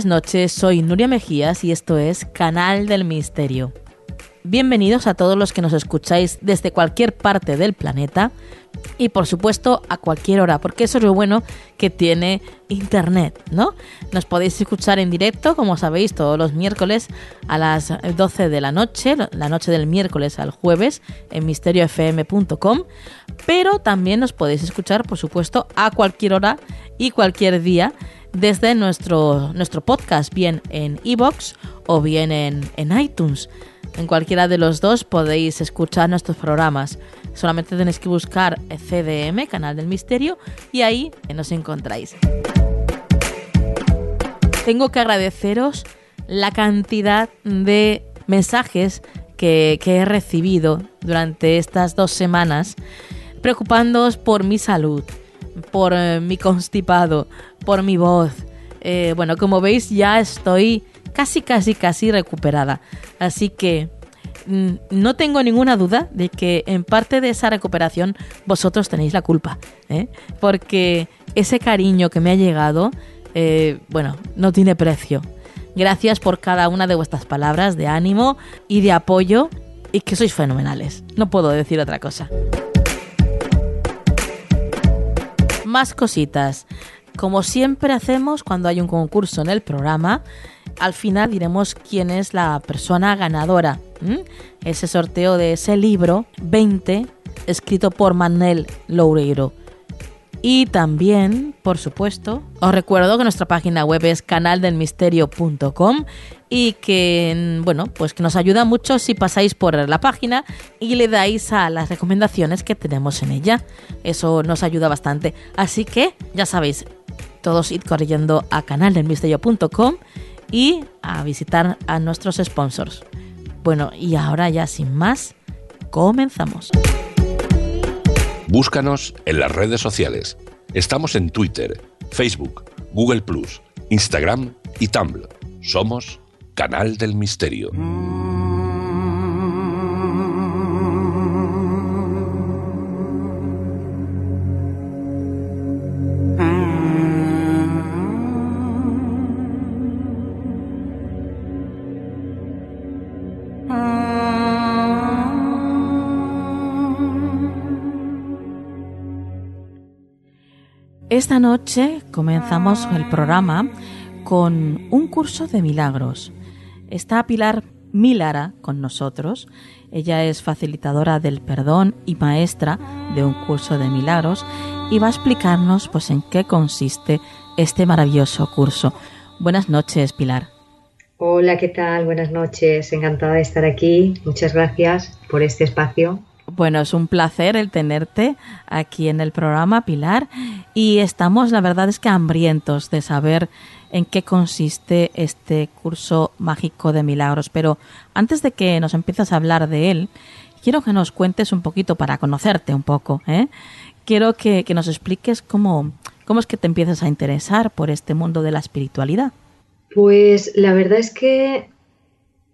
Buenas noches, soy Nuria Mejías y esto es Canal del Misterio. Bienvenidos a todos los que nos escucháis desde cualquier parte del planeta y por supuesto a cualquier hora, porque eso es lo bueno que tiene Internet, ¿no? Nos podéis escuchar en directo, como sabéis, todos los miércoles a las 12 de la noche, la noche del miércoles al jueves, en misteriofm.com, pero también nos podéis escuchar, por supuesto, a cualquier hora y cualquier día desde nuestro, nuestro podcast, bien en iBox o bien en, en iTunes. En cualquiera de los dos podéis escuchar nuestros programas. Solamente tenéis que buscar CDM, Canal del Misterio, y ahí nos encontráis. Tengo que agradeceros la cantidad de mensajes que, he recibido durante estas dos semanas preocupándoos por mi salud, por eh, mi constipado, por mi voz. Eh, bueno, como veis ya estoy casi, casi, casi recuperada. Así que mm, no tengo ninguna duda de que en parte de esa recuperación vosotros tenéis la culpa. ¿eh? Porque ese cariño que me ha llegado, bueno, no tiene precio. Gracias por cada una de vuestras palabras de ánimo y de apoyo y que sois fenomenales. No puedo decir otra cosa. más cositas. Como siempre hacemos cuando hay un concurso en el programa, al final diremos quién es la persona ganadora. Ese sorteo de ese libro 20 escrito por Manel Loureiro. Y también, por supuesto, os recuerdo que nuestra página web es canaldelmisterio.com y que, bueno, pues que nos ayuda mucho si pasáis por la página y le dais a las recomendaciones que tenemos en ella. Eso nos ayuda bastante. Así que, ya sabéis, todos id corriendo a canaldelmisterio.com y a visitar a nuestros sponsors. Bueno, y ahora ya sin más, comenzamos. Búscanos en las redes sociales. Estamos en Twitter, Facebook, Google Instagram y Tumblr. Somos Canal del Misterio. Esta noche comenzamos el programa con un curso de milagros. Está Pilar Milara con nosotros. Ella es facilitadora del perdón y maestra de un curso de milagros y va a explicarnos pues en qué consiste este maravilloso curso. Buenas noches, Pilar. Hola, ¿qué tal? Buenas noches. Encantada de estar aquí. Muchas gracias por este espacio. Bueno, es un placer el tenerte aquí en el programa, Pilar, y estamos, la verdad es que hambrientos de saber en qué consiste este curso mágico de milagros. Pero antes de que nos empieces a hablar de él, quiero que nos cuentes un poquito para conocerte un poco. ¿eh? Quiero que, que nos expliques cómo, cómo es que te empiezas a interesar por este mundo de la espiritualidad. Pues la verdad es que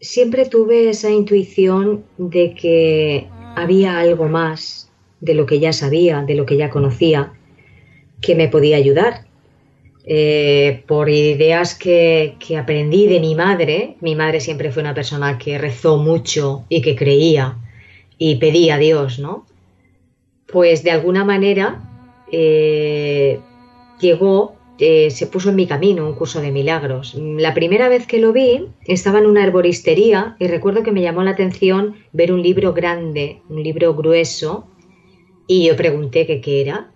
siempre tuve esa intuición de que había algo más de lo que ya sabía, de lo que ya conocía, que me podía ayudar. eh, por ideas que, que, aprendí de mi madre. Mi madre siempre fue una persona que rezó mucho y que creía y pedía a Dios, ¿no? Pues de alguna manera eh, llegó, eh, se puso en mi camino un curso de milagros. La primera vez que lo vi estaba en una herboristería y recuerdo que me llamó la atención ver un libro grande, un libro grueso, y yo pregunté qué era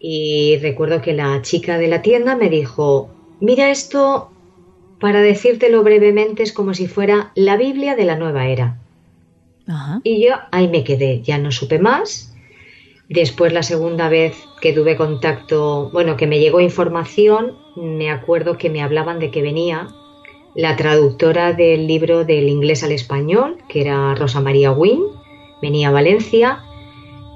y recuerdo que la chica de la tienda me dijo, mira esto, para decírtelo brevemente, es como si fuera la Biblia de la nueva era. Y yo ahí me quedé, ya no supe más. Después la segunda vez que tuve contacto, bueno, que me llegó información, me acuerdo que me hablaban de que venía la traductora del libro del inglés al español, que era Rosa María Wynne, venía a Valencia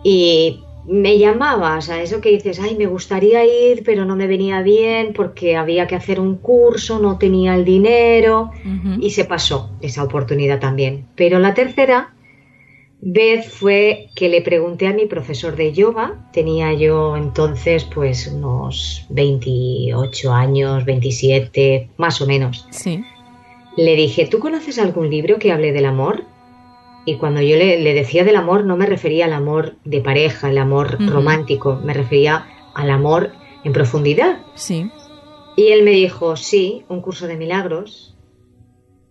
y me llamaba, o sea, eso que dices, ay, me gustaría ir, pero no me venía bien porque había que hacer un curso, no tenía el dinero y se pasó esa oportunidad también. Pero la tercera vez fue que le pregunté a mi profesor de yoga, tenía yo entonces pues unos 28 años, 27, más o menos. Sí. Le dije, ¿tú conoces algún libro que hable del amor? Y cuando yo le, decía del amor, no me refería al amor de pareja, el amor romántico, me refería al amor en profundidad. Sí. Y él me dijo, sí, un curso de milagros.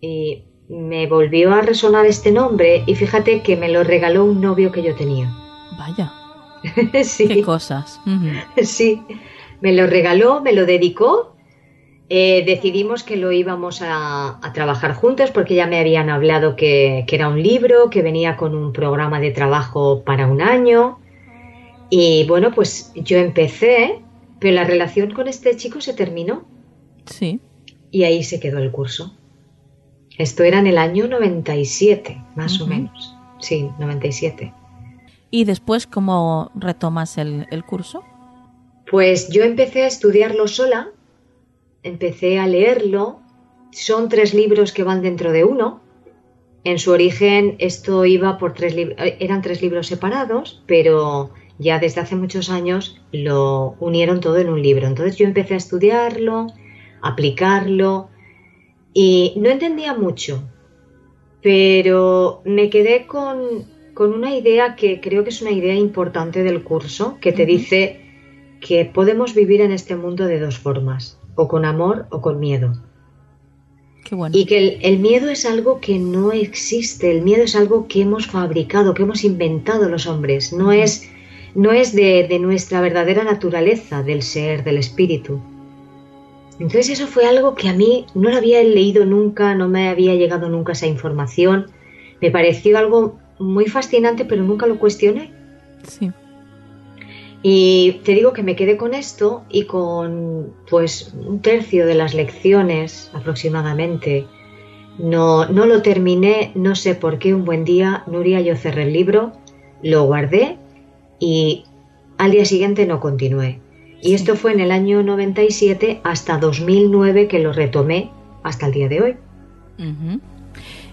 Y me volvió a resonar este nombre y fíjate que me lo regaló un novio que yo tenía. Vaya. sí. Qué cosas. Sí. Me lo regaló, me lo dedicó eh, decidimos que lo íbamos a, trabajar juntos porque ya me habían hablado que, era un libro, que venía con un programa de trabajo para un año. Y bueno, pues yo empecé, pero la relación con este chico se terminó. Sí. Y ahí se quedó el curso. Esto era en el año 97, más o menos. Sí, 97. ¿Y después cómo retomas el, el curso? Pues yo empecé a estudiarlo sola empecé a leerlo. Son tres libros que van dentro de uno. En su origen esto iba por tres libros, eh, eran tres libros separados, pero ya desde hace muchos años lo unieron todo en un libro. Entonces yo empecé a estudiarlo, aplicarlo y no entendía mucho, pero me quedé con, con una idea que creo que es una idea importante del curso, que te dice que podemos vivir en este mundo de dos formas o con amor o con miedo. Y que el, miedo es algo que no existe, el miedo es algo que hemos fabricado, que hemos inventado los hombres, no es, no es de, de nuestra verdadera naturaleza, del ser, del espíritu. Entonces eso fue algo que a mí no lo había leído nunca, no me había llegado nunca esa información, me pareció algo muy fascinante, pero nunca lo cuestioné. Sí. Y te digo que me quedé con esto y con pues un tercio de las lecciones aproximadamente. No, no lo terminé, no sé por qué un buen día, Nuria, yo cerré el libro, lo guardé y al día siguiente no continué. Y esto fue en el año 97 hasta 2009 que lo retomé hasta el día de hoy.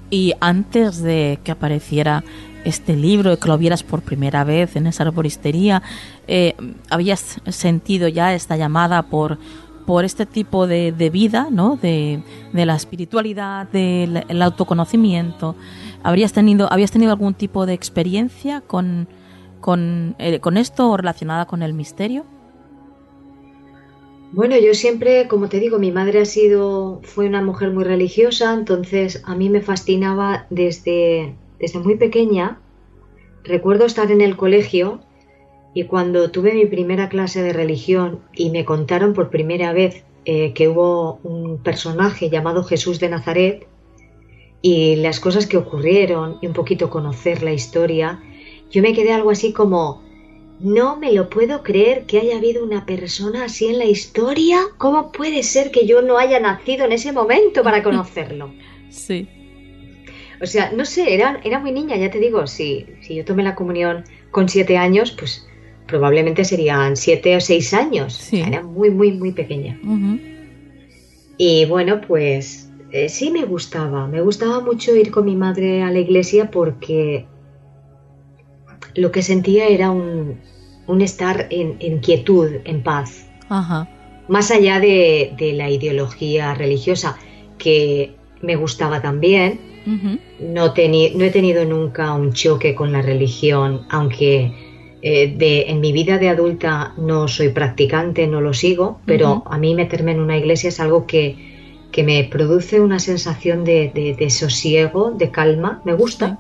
Y antes de que apareciera este libro, que lo vieras por primera vez en esa arboristería, eh, habías sentido ya esta llamada por, por este tipo de, vida, ¿no? De, la espiritualidad, del autoconocimiento. ¿Habrías tenido, ¿Habías tenido algún tipo de experiencia con, con, eh, con esto o relacionada con el misterio? Bueno, yo siempre, como te digo, mi madre ha sido, fue una mujer muy religiosa, entonces a mí me fascinaba desde, desde muy pequeña. Recuerdo estar en el colegio y cuando tuve mi primera clase de religión y me contaron por primera vez eh, que hubo un personaje llamado Jesús de Nazaret y las cosas que ocurrieron y un poquito conocer la historia, yo me quedé algo así como, no me lo puedo creer que haya habido una persona así en la historia. ¿Cómo puede ser que yo no haya nacido en ese momento para conocerlo? Sí. O sea, no sé, era, era muy niña, ya te digo, si, si yo tomé la comunión con siete años, pues probablemente serían siete o seis años. era muy, muy, muy pequeña. Y bueno, pues eh, sí me gustaba. Me gustaba mucho ir con mi madre a la iglesia porque lo que sentía era un, un estar en, quietud, en paz. más allá de, la ideología religiosa, que me gustaba también, no, no he tenido nunca un choque con la religión, aunque eh, de, en mi vida de adulta no soy practicante, no lo sigo, pero a mí meterme en una iglesia es algo que, me produce una sensación de, sosiego, de calma, me gusta.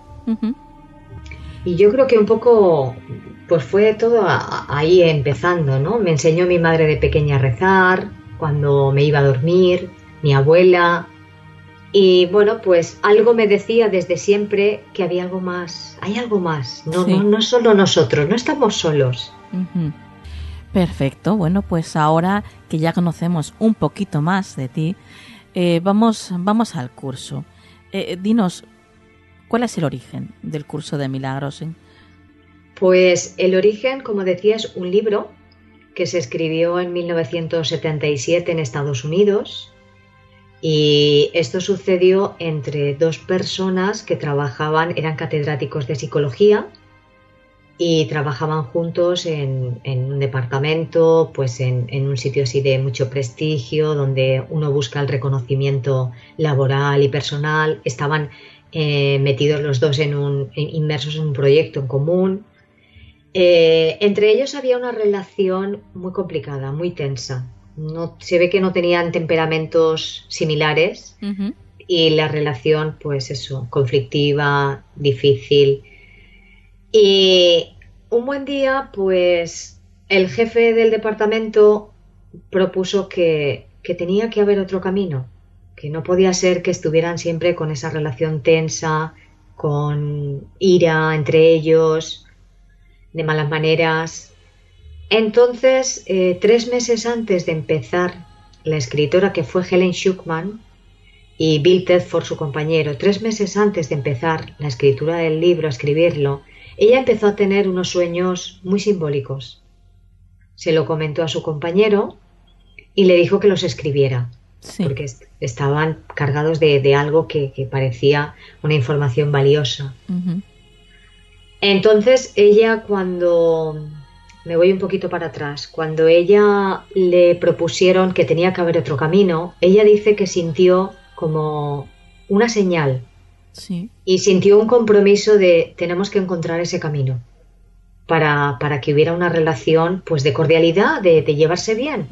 Y yo creo que un poco, pues fue todo ahí empezando, ¿no? Me enseñó mi madre de pequeña a rezar, cuando me iba a dormir, mi abuela. Y bueno, pues algo me decía desde siempre que había algo más, hay algo más, no, no, no solo nosotros, no estamos solos. Perfecto, bueno, pues ahora que ya conocemos un poquito más de ti, eh, vamos, vamos al curso. Eh, dinos, ¿Cuál es el origen del curso de milagros? Pues el origen, como decía, es un libro que se escribió en 1977 en Estados Unidos y esto sucedió entre dos personas que trabajaban, eran catedráticos de psicología y trabajaban juntos en, un departamento, pues en, en, un sitio así de mucho prestigio, donde uno busca el reconocimiento laboral y personal. Estaban eh, metidos los dos en un, inmersos en un proyecto en común. Eh, entre ellos había una relación muy complicada, muy tensa. No, se ve que no tenían temperamentos similares y la relación, pues eso, conflictiva, difícil. Y un buen día, pues el jefe del departamento propuso que tenía que haber otro camino, que no podía ser que estuvieran siempre con esa relación tensa, con ira entre ellos, de malas maneras. Entonces, eh, tres meses antes de empezar, la escritora que fue Helen Schuckman y Bill Tedford, su compañero, tres meses antes de empezar la escritura del libro, a escribirlo, ella empezó a tener unos sueños muy simbólicos. Se lo comentó a su compañero y le dijo que los escribiera porque estaban cargados de, algo que, parecía una información valiosa. Entonces ella cuando, me voy un poquito para atrás, cuando ella le propusieron que tenía que haber otro camino, ella dice que sintió como una señal y sintió un compromiso de tenemos que encontrar ese camino. Para, que hubiera una relación pues de cordialidad, de, llevarse bien.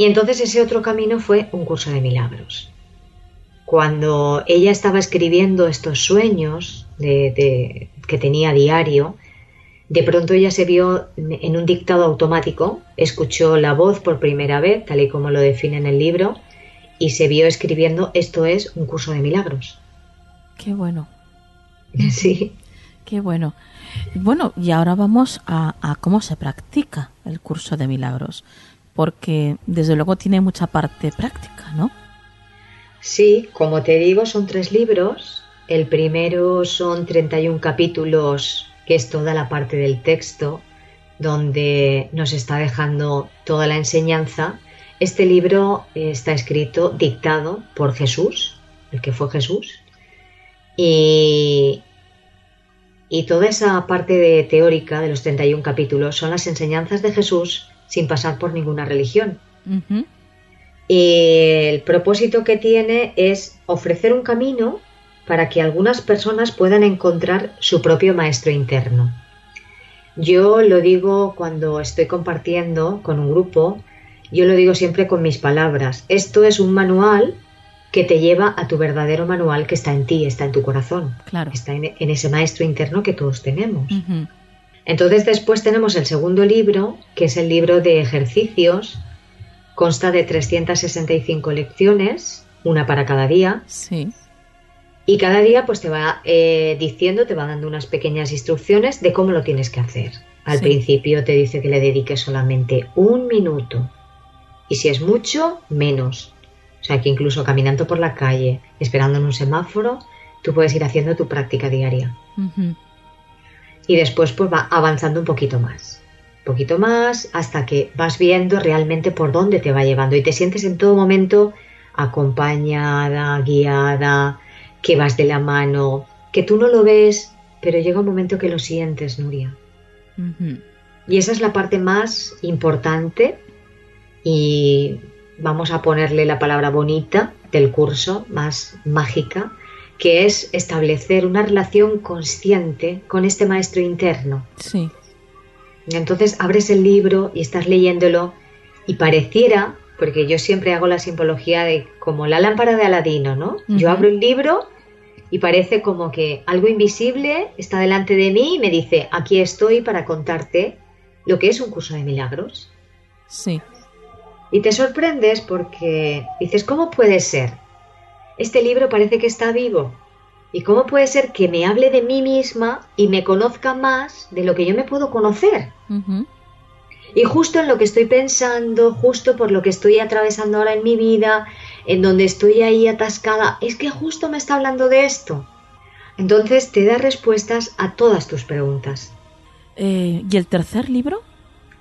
Y entonces ese otro camino fue un curso de milagros. Cuando ella estaba escribiendo estos sueños de, que tenía diario, de pronto ella se vio en un dictado automático, escuchó la voz por primera vez, tal y como lo define en el libro, y se vio escribiendo esto es un curso de milagros. Qué bueno. Sí. Qué bueno. Bueno, y ahora vamos a cómo se practica el curso de milagros porque desde luego tiene mucha parte práctica, ¿no? Sí, como te digo, son tres libros. El primero son 31 capítulos, que es toda la parte del texto, donde nos está dejando toda la enseñanza. Este libro está escrito, dictado por Jesús, el que fue Jesús. Y, y toda esa parte de teórica de los 31 capítulos son las enseñanzas de Jesús sin pasar por ninguna religión. El propósito que tiene es ofrecer un camino para que algunas personas puedan encontrar su propio maestro interno. Yo lo digo cuando estoy compartiendo con un grupo, yo lo digo siempre con mis palabras. Esto es un manual que te lleva a tu verdadero manual que está en ti, está en tu corazón, claro. está en, ese maestro interno que todos tenemos. Entonces después tenemos el segundo libro, que es el libro de ejercicios. Consta de 365 lecciones, una para cada día. Sí. Y cada día pues te va eh, diciendo, te va dando unas pequeñas instrucciones de cómo lo tienes que hacer. Al principio te dice que le dediques solamente un minuto. Y si es mucho, menos. O sea que incluso caminando por la calle, esperando en un semáforo, tú puedes ir haciendo tu práctica diaria y después pues va avanzando un poquito más. Un poquito más hasta que vas viendo realmente por dónde te va llevando y te sientes en todo momento acompañada, guiada, que vas de la mano, que tú no lo ves, pero llega un momento que lo sientes, Nuria. Y esa es la parte más importante y vamos a ponerle la palabra bonita del curso, más mágica, que es establecer una relación consciente con este maestro interno. Sí. Entonces abres el libro y estás leyéndolo y pareciera, porque yo siempre hago la simbología de como la lámpara de Aladino, ¿no? Yo abro el libro y parece como que algo invisible está delante de mí y me dice, aquí estoy para contarte lo que es un curso de milagros. Sí. Y te sorprendes porque dices, ¿cómo puede ser? Este libro parece que está vivo. ¿Y cómo puede ser que me hable de mí misma y me conozca más de lo que yo me puedo conocer? Y justo en lo que estoy pensando, justo por lo que estoy atravesando ahora en mi vida, en donde estoy ahí atascada, es que justo me está hablando de esto. Entonces te da respuestas a todas tus preguntas. Eh, ¿Y el tercer libro?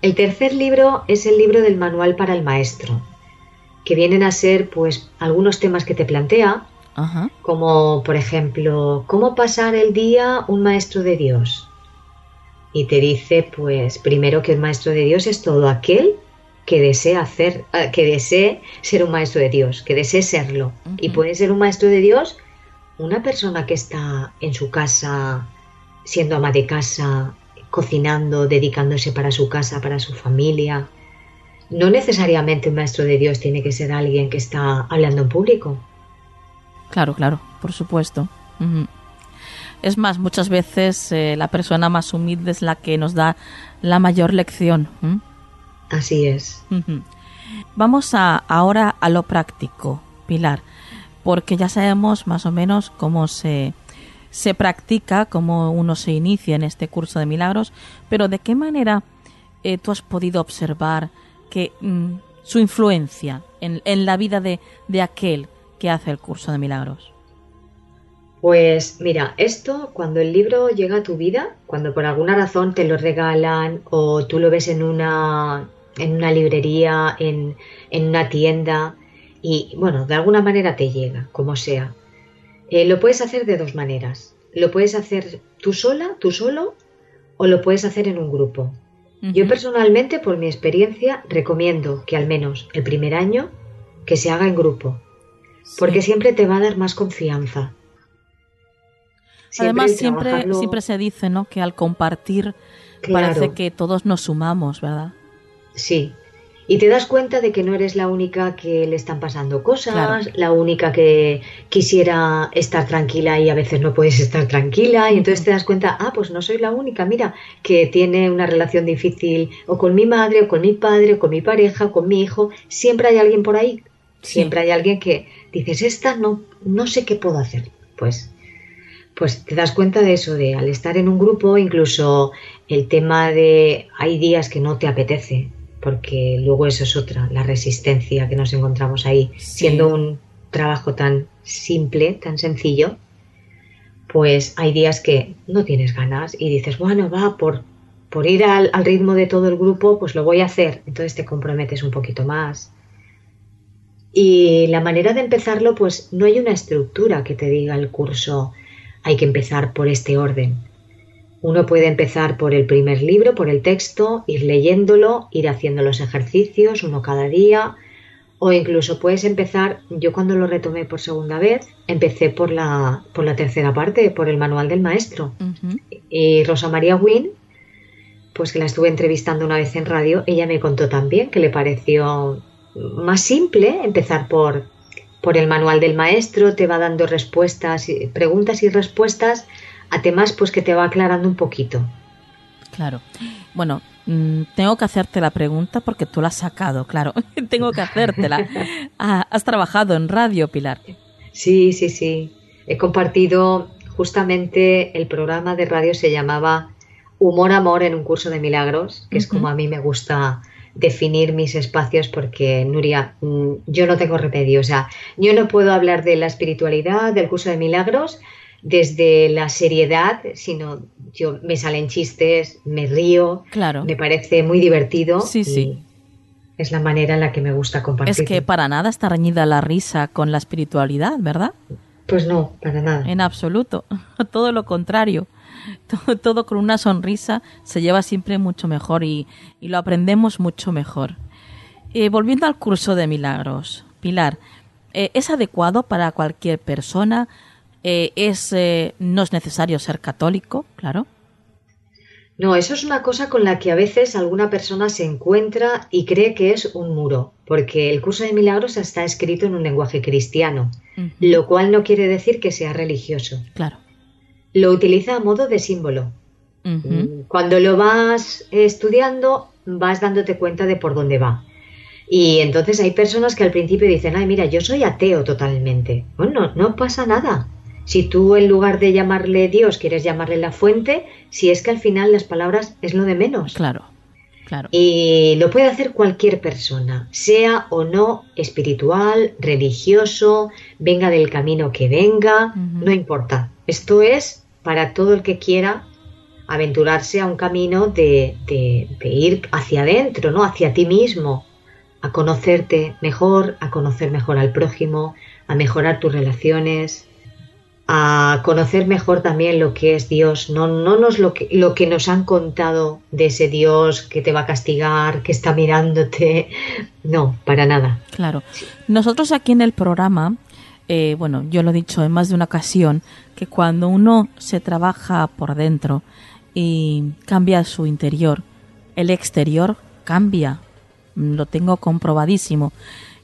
El tercer libro es el libro del manual para el maestro, que vienen a ser pues algunos temas que te plantea, como por ejemplo, ¿cómo pasar el día un maestro de Dios? Y te dice pues primero que el maestro de Dios es todo aquel que desea hacer, eh, que desee ser un maestro de Dios, que desee serlo. Y puede ser un maestro de Dios una persona que está en su casa, siendo ama de casa, cocinando, dedicándose para su casa, para su familia. No necesariamente un maestro de Dios tiene que ser alguien que está hablando en público. Claro, claro, por supuesto. Es más, muchas veces eh, la persona más humilde es la que nos da la mayor lección. Así es. Vamos a, ahora a lo práctico, Pilar, porque ya sabemos más o menos cómo se, se practica, cómo uno se inicia en este curso de milagros, pero ¿de qué manera eh, tú has podido observar que mm, su influencia en, en la vida de, de, aquel que hace el curso de milagros? Pues mira, esto cuando el libro llega a tu vida, cuando por alguna razón te lo regalan o tú lo ves en una, en una librería, en, en una tienda y bueno, de alguna manera te llega, como sea. Eh, lo puedes hacer de dos maneras. Lo puedes hacer tú sola, tú solo, o lo puedes hacer en un grupo. Yo personalmente, por mi experiencia, recomiendo que al menos el primer año que se haga en grupo, porque siempre te va a dar más confianza. Además, siempre, siempre se dice ¿no? que al compartir parece que todos nos sumamos, ¿verdad? Sí, y te das cuenta de que no eres la única que le están pasando cosas, la única que quisiera estar tranquila y a veces no puedes estar tranquila. Y entonces te das cuenta, ah, pues no soy la única, mira, que tiene una relación difícil o con mi madre o con mi padre o con mi pareja o con mi hijo, siempre hay alguien por ahí, siempre hay alguien que dices, esta no, no sé qué puedo hacer, pues pues te das cuenta de eso, de al estar en un grupo, incluso el tema de hay días que no te apetece, porque luego eso es otra, la resistencia que nos encontramos ahí, siendo un trabajo tan simple, tan sencillo, pues hay días que no tienes ganas y dices, bueno, va, por, por ir al, al, ritmo de todo el grupo, pues lo voy a hacer. Entonces te comprometes un poquito más. Y la manera de empezarlo, pues no hay una estructura que te diga el curso, hay que empezar por este orden. Uno puede empezar por el primer libro, por el texto, ir leyéndolo, ir haciendo los ejercicios, uno cada día, o incluso puedes empezar, yo cuando lo retomé por segunda vez, empecé por la, por la tercera parte, por el manual del maestro. Y Rosa María Wynne, pues que la estuve entrevistando una vez en radio, ella me contó también que le pareció más simple empezar por, por el manual del maestro, te va dando respuestas, preguntas y respuestas a temas pues que te va aclarando un poquito. Claro. Bueno, mm, tengo que hacerte la pregunta porque tú la has sacado, claro. tengo que hacértela. Ah, has trabajado en radio, Pilar. Sí, sí, sí. He compartido justamente el programa de radio se llamaba Humor Amor en un curso de milagros, que es como a mí me gusta definir mis espacios porque, Nuria, mm, yo no tengo remedio. O sea, yo no puedo hablar de la espiritualidad, del curso de milagros, desde la seriedad, sino yo me salen chistes, me río, claro. me parece muy divertido. Sí, sí. Es la manera en la que me gusta compartir. Es que para nada está reñida la risa con la espiritualidad, ¿verdad? Pues no, para nada. En absoluto. Todo lo contrario. Todo, todo con una sonrisa se lleva siempre mucho mejor y, y lo aprendemos mucho mejor. Eh, volviendo al curso de milagros, Pilar, eh, ¿es adecuado para cualquier persona? Eh, es, no es necesario ser católico, claro. No, eso es una cosa con la que a veces alguna persona se encuentra y cree que es un muro, porque el curso de milagros está escrito en un lenguaje cristiano, lo cual no quiere decir que sea religioso. Claro. Lo utiliza a modo de símbolo. Mm, cuando lo vas estudiando, vas dándote cuenta de por dónde va. Y entonces hay personas que al principio dicen, ay, mira, yo soy ateo totalmente. Bueno, no pasa nada. Si tú en lugar de llamarle Dios quieres llamarle la fuente, si es que al final las palabras es lo de menos. Claro, claro. Y lo puede hacer cualquier persona, sea o no espiritual, religioso, venga del camino que venga, no importa. Esto es para todo el que quiera aventurarse a un camino de, de, de ir hacia adentro, ¿no? Hacia ti mismo, a conocerte mejor, a conocer mejor al prójimo, a mejorar tus relaciones, a conocer mejor también lo que es Dios, no, no nos lo que, lo que nos han contado de ese Dios que te va a castigar, que está mirándote, no, para nada. Claro. Nosotros aquí en el programa, eh, bueno, yo lo he dicho en más de una ocasión, que cuando uno se trabaja por dentro y cambia su interior, el exterior cambia lo tengo comprobadísimo.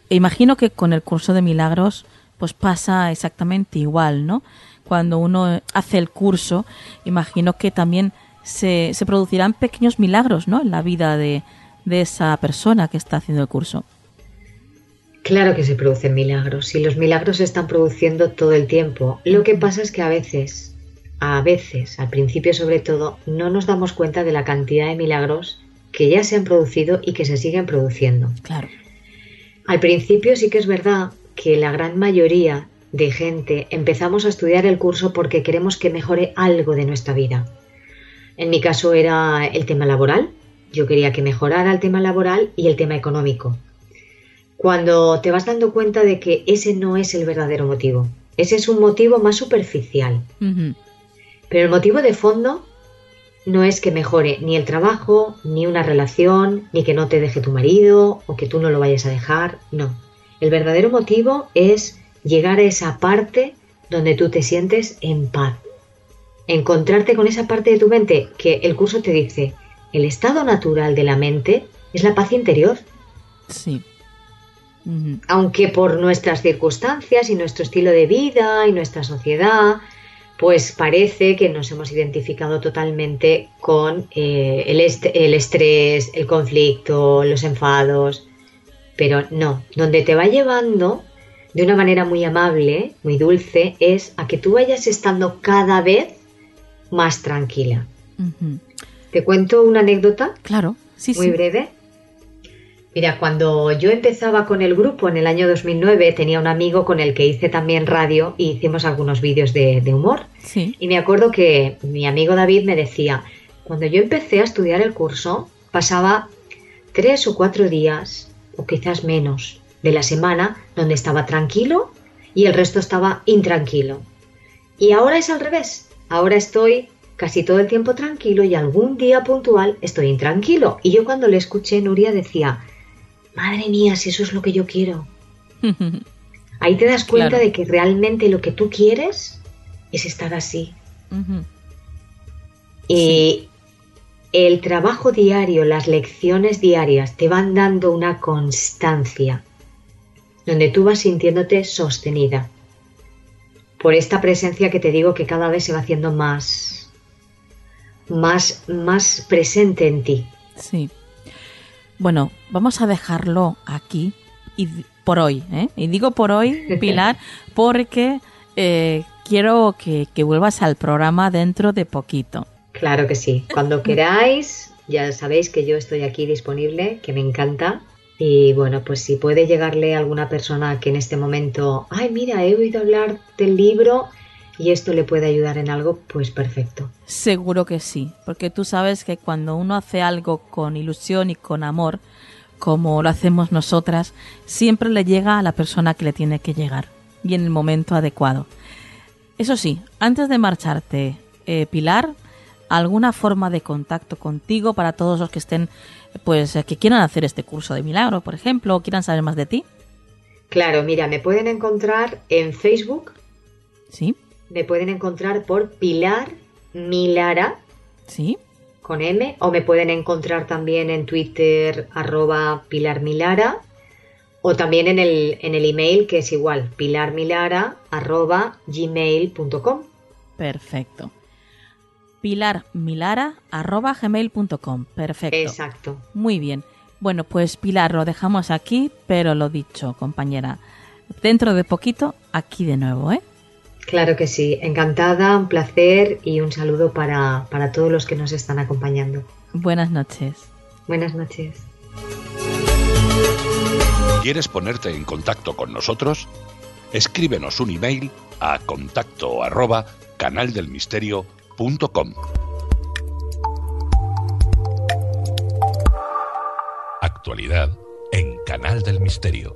E imagino que con el curso de milagros pues pasa exactamente igual, ¿no? Cuando uno hace el curso, imagino que también se, se producirán pequeños milagros, ¿no? En la vida de, de esa persona que está haciendo el curso. Claro que se producen milagros y los milagros se están produciendo todo el tiempo. Lo que pasa es que a veces, a veces, al principio sobre todo, no nos damos cuenta de la cantidad de milagros que ya se han producido y que se siguen produciendo. Claro. Al principio sí que es verdad que la gran mayoría de gente empezamos a estudiar el curso porque queremos que mejore algo de nuestra vida. En mi caso era el tema laboral. Yo quería que mejorara el tema laboral y el tema económico. Cuando te vas dando cuenta de que ese no es el verdadero motivo. Ese es un motivo más superficial. Pero el motivo de fondo no es que mejore ni el trabajo, ni una relación, ni que no te deje tu marido o que tú no lo vayas a dejar, no. El verdadero motivo es llegar a esa parte donde tú te sientes en paz. Encontrarte con esa parte de tu mente que el curso te dice, el estado natural de la mente es la paz interior. Sí. Aunque por nuestras circunstancias y nuestro estilo de vida y nuestra sociedad pues parece que nos hemos identificado totalmente con eh, el, el estrés, el conflicto, los enfados, pero no, donde te va llevando de una manera muy amable, muy dulce, es a que tú vayas estando cada vez más tranquila. ¿Te cuento una anécdota? Claro, sí, muy breve. Mira, cuando yo empezaba con el grupo en el año 2009, tenía un amigo con el que hice también radio y hicimos algunos vídeos de, humor. Sí. Y me acuerdo que mi amigo David me decía, cuando yo empecé a estudiar el curso, pasaba tres o cuatro días, o quizás menos, de la semana donde estaba tranquilo y el resto estaba intranquilo. Y ahora es al revés. Ahora estoy casi todo el tiempo tranquilo y algún día puntual estoy intranquilo. Y yo cuando le escuché, Nuria decía, madre mía, si eso es lo que yo quiero. Ahí te das cuenta de que realmente lo que tú quieres es estar así. Y el trabajo diario, las lecciones diarias te van dando una constancia donde tú vas sintiéndote sostenida por esta presencia que te digo que cada vez se va haciendo más más más presente en ti. Sí. Bueno, vamos a dejarlo aquí y por hoy. ¿eh? Y digo por hoy, Pilar, porque eh, quiero que, que vuelvas al programa dentro de poquito. Claro que sí. Cuando queráis, ya sabéis que yo estoy aquí disponible, que me encanta. Y bueno, pues si puede llegarle a alguna persona que en este momento, ay, mira, he oído hablar del libro y esto le puede ayudar en algo, pues perfecto. Seguro que sí, porque tú sabes que cuando uno hace algo con ilusión y con amor, como lo hacemos nosotras, siempre le llega a la persona que le tiene que llegar y en el momento adecuado. Eso sí, antes de marcharte, eh, Pilar, ¿alguna forma de contacto contigo para todos los que estén pues que quieran hacer este curso de milagro, por ejemplo, o quieran saber más de ti. Claro, mira, me pueden encontrar en Facebook. Sí. Me pueden encontrar por Pilar Milara. Sí. Con M. O me pueden encontrar también en Twitter arroba Pilar Milara. O también en el, en el email que es igual, pilarmilara arroba gmail.com. Perfecto pilarmilara.gmail.com. Perfecto. Exacto. Muy bien. Bueno, pues Pilar, lo dejamos aquí, pero lo dicho, compañera. Dentro de poquito, aquí de nuevo, ¿eh? Claro que sí. Encantada, un placer y un saludo para, para todos los que nos están acompañando. Buenas noches. Buenas noches. ¿Quieres ponerte en contacto con nosotros? Escríbenos un email a contacto arroba canaldelmisterio.com Actualidad en Canal del Misterio.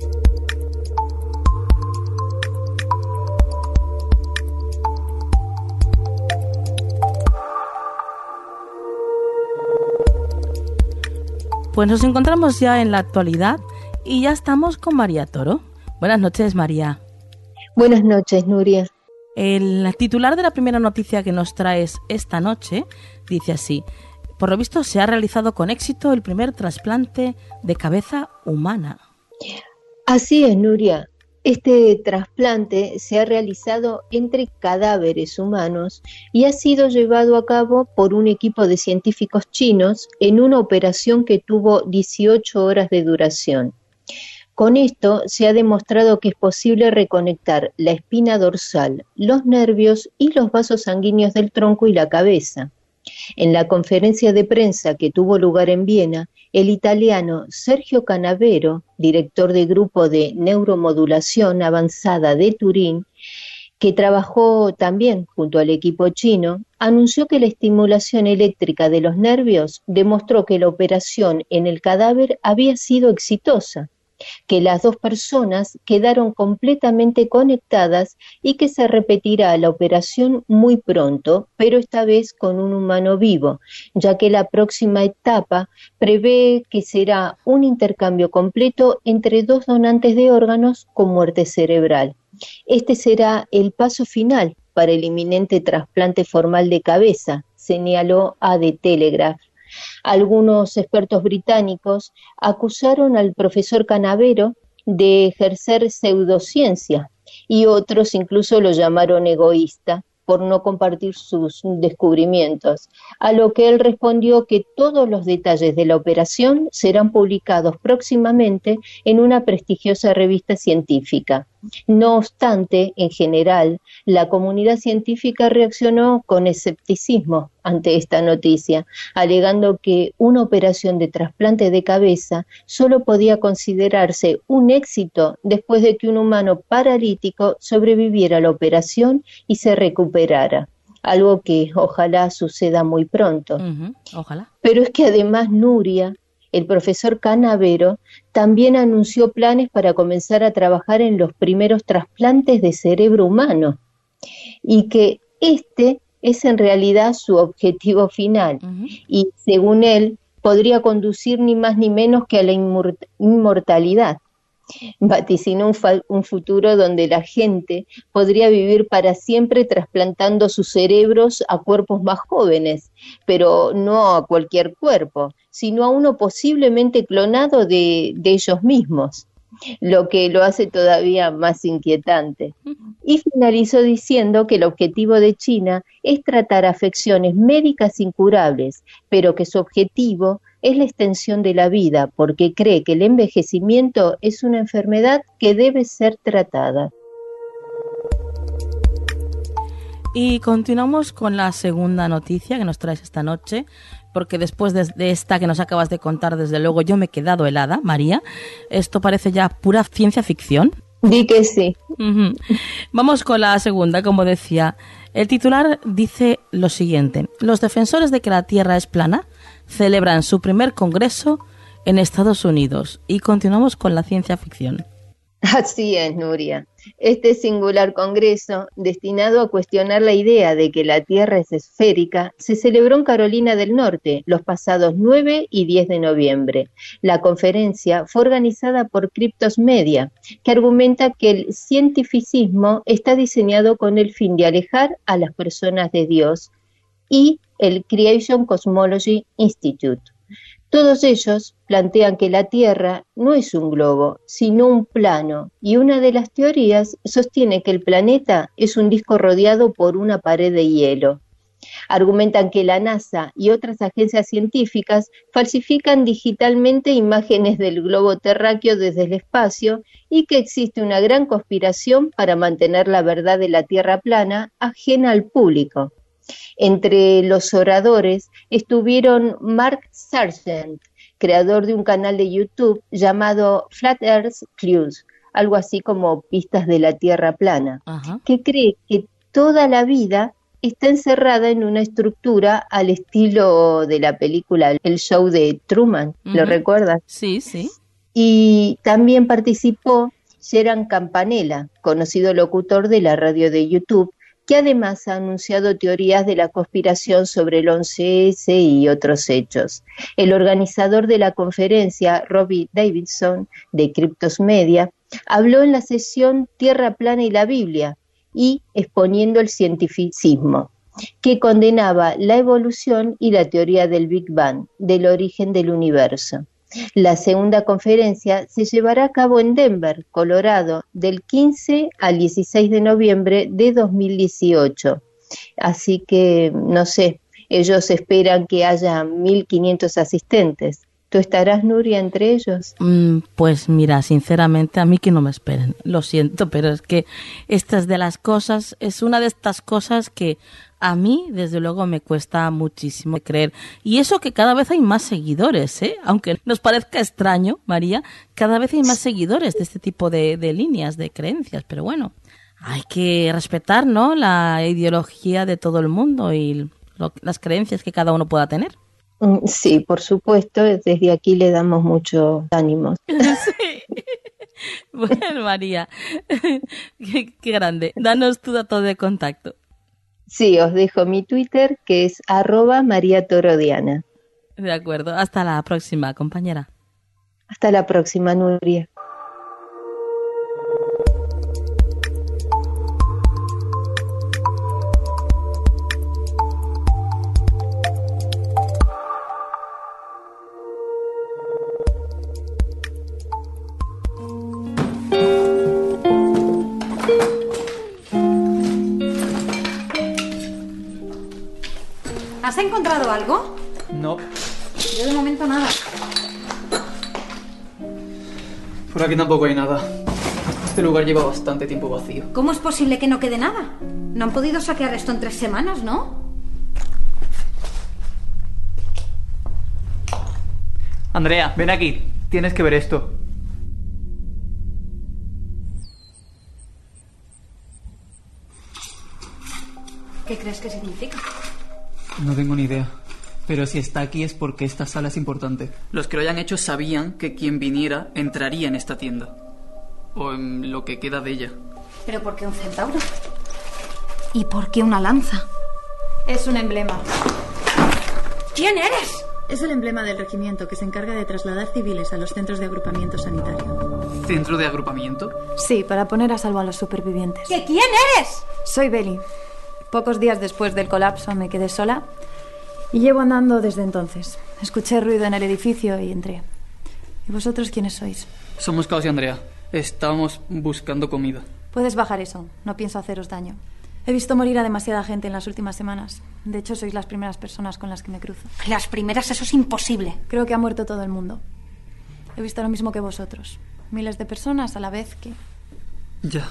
Pues nos encontramos ya en la actualidad y ya estamos con María Toro. Buenas noches, María. Buenas noches, Nuria. El titular de la primera noticia que nos traes esta noche dice así. Por lo visto se ha realizado con éxito el primer trasplante de cabeza humana. Así es, Nuria. Este trasplante se ha realizado entre cadáveres humanos y ha sido llevado a cabo por un equipo de científicos chinos en una operación que tuvo 18 horas de duración. Con esto se ha demostrado que es posible reconectar la espina dorsal, los nervios y los vasos sanguíneos del tronco y la cabeza. En la conferencia de prensa que tuvo lugar en Viena, el italiano Sergio Canavero, director del grupo de neuromodulación avanzada de Turín, que trabajó también junto al equipo chino, anunció que la estimulación eléctrica de los nervios demostró que la operación en el cadáver había sido exitosa que las dos personas quedaron completamente conectadas y que se repetirá la operación muy pronto, pero esta vez con un humano vivo, ya que la próxima etapa prevé que será un intercambio completo entre dos donantes de órganos con muerte cerebral. Este será el paso final para el inminente trasplante formal de cabeza, señaló a The Telegraph. Algunos expertos británicos acusaron al profesor Canavero de ejercer pseudociencia y otros incluso lo llamaron egoísta por no compartir sus descubrimientos, a lo que él respondió que todos los detalles de la operación serán publicados próximamente en una prestigiosa revista científica. No obstante, en general, la comunidad científica reaccionó con escepticismo ante esta noticia, alegando que una operación de trasplante de cabeza solo podía considerarse un éxito después de que un humano paralítico sobreviviera a la operación y se recuperara algo que ojalá suceda muy pronto. ojalá. Pero es que además Nuria el profesor Canavero también anunció planes para comenzar a trabajar en los primeros trasplantes de cerebro humano y que este es en realidad su objetivo final y según él podría conducir ni más ni menos que a la inmortalidad. Vaticinó un, futuro donde la gente podría vivir para siempre trasplantando sus cerebros a cuerpos más jóvenes, pero no a cualquier cuerpo, sino a uno posiblemente clonado de, de ellos mismos lo que lo hace todavía más inquietante. Y finalizó diciendo que el objetivo de China es tratar afecciones médicas incurables, pero que su objetivo es la extensión de la vida porque cree que el envejecimiento es una enfermedad que debe ser tratada. Y continuamos con la segunda noticia que nos traes esta noche, porque después de, esta que nos acabas de contar, desde luego yo me he quedado helada, María. Esto parece ya pura ciencia ficción. Di que sí. Vamos con la segunda, como decía. El titular dice lo siguiente. Los defensores de que la Tierra es plana celebran su primer congreso en Estados Unidos y continuamos con la ciencia ficción. Así es, Nuria. Este singular congreso, destinado a cuestionar la idea de que la Tierra es esférica, se celebró en Carolina del Norte los pasados 9 y 10 de noviembre. La conferencia fue organizada por Cryptos Media, que argumenta que el cientificismo está diseñado con el fin de alejar a las personas de Dios y el Creation Cosmology Institute. Todos ellos plantean que la Tierra no es un globo, sino un plano, y una de las teorías sostiene que el planeta es un disco rodeado por una pared de hielo. Argumentan que la NASA y otras agencias científicas falsifican digitalmente imágenes del globo terráqueo desde el espacio y que existe una gran conspiración para mantener la verdad de la Tierra plana ajena al público. Entre los oradores estuvieron Mark Sargent, creador de un canal de YouTube llamado Flat Earth Clues, algo así como pistas de la Tierra plana, que cree que toda la vida está encerrada en una estructura al estilo de la película El Show de Truman, ¿lo recuerdas? Sí, sí. Y también participó Geran Campanella, conocido locutor de la radio de YouTube, que además ha anunciado teorías de la conspiración sobre el 11S y otros hechos. El organizador de la conferencia, Robbie Davidson, de Cryptos Media, habló en la sesión Tierra plana y la Biblia y exponiendo el cientificismo, que condenaba la evolución y la teoría del Big Bang, del origen del universo. La segunda conferencia se llevará a cabo en Denver, Colorado, del 15 al 16 de noviembre de 2018. Así que, no sé, ellos esperan que haya 1.500 asistentes. ¿Tú estarás, Nuria, entre ellos? Mm, pues mira, sinceramente, a mí que no me esperen. Lo siento, pero es que estas de las cosas, es una de estas cosas que a mí, desde luego, me cuesta muchísimo creer. Y eso que cada vez hay más seguidores, ¿eh? Aunque nos parezca extraño, María, cada vez hay más seguidores de este tipo de, líneas, de creencias. Pero bueno, hay que respetar, ¿no? La ideología de todo el mundo y las creencias que cada uno pueda tener. Mm, sí, por supuesto, desde aquí le damos mucho ánimo. Sí. Bueno, María, qué, qué grande. Danos tu dato de contacto. Sí, os dejo mi Twitter que es arroba María Torodiana. De acuerdo, hasta la próxima, compañera. Hasta la próxima, Nuria. Por aquí tampoco hay nada. Este lugar lleva bastante tiempo vacío. ¿Cómo es posible que no quede nada? No han podido saquear esto en tres semanas, ¿no? Andrea, ven aquí. Tienes que ver esto. ¿Qué crees que significa? No tengo ni idea. Pero si está aquí es porque esta sala es importante. Los que lo hayan hecho sabían que quien viniera entraría en esta tienda. O en lo que queda de ella. ¿Pero por qué un centauro? ¿Y por qué una lanza? Es un emblema. ¿Quién eres? Es el emblema del regimiento que se encarga de trasladar civiles a los centros de agrupamiento sanitario. ¿Centro de agrupamiento? Sí, para poner a salvo a los supervivientes. ¿Qué quién eres? Soy Belly. Pocos días después del colapso me quedé sola y llevo andando desde entonces. Escuché ruido en el edificio y entré. ¿Y vosotros quiénes sois? Somos Caos y Andrea. Estábamos buscando comida. Puedes bajar eso. No pienso haceros daño. He visto morir a demasiada gente en las últimas semanas. De hecho, sois las primeras personas con las que me cruzo. Las primeras, eso es imposible. Creo que ha muerto todo el mundo. He visto lo mismo que vosotros. Miles de personas a la vez que... Ya.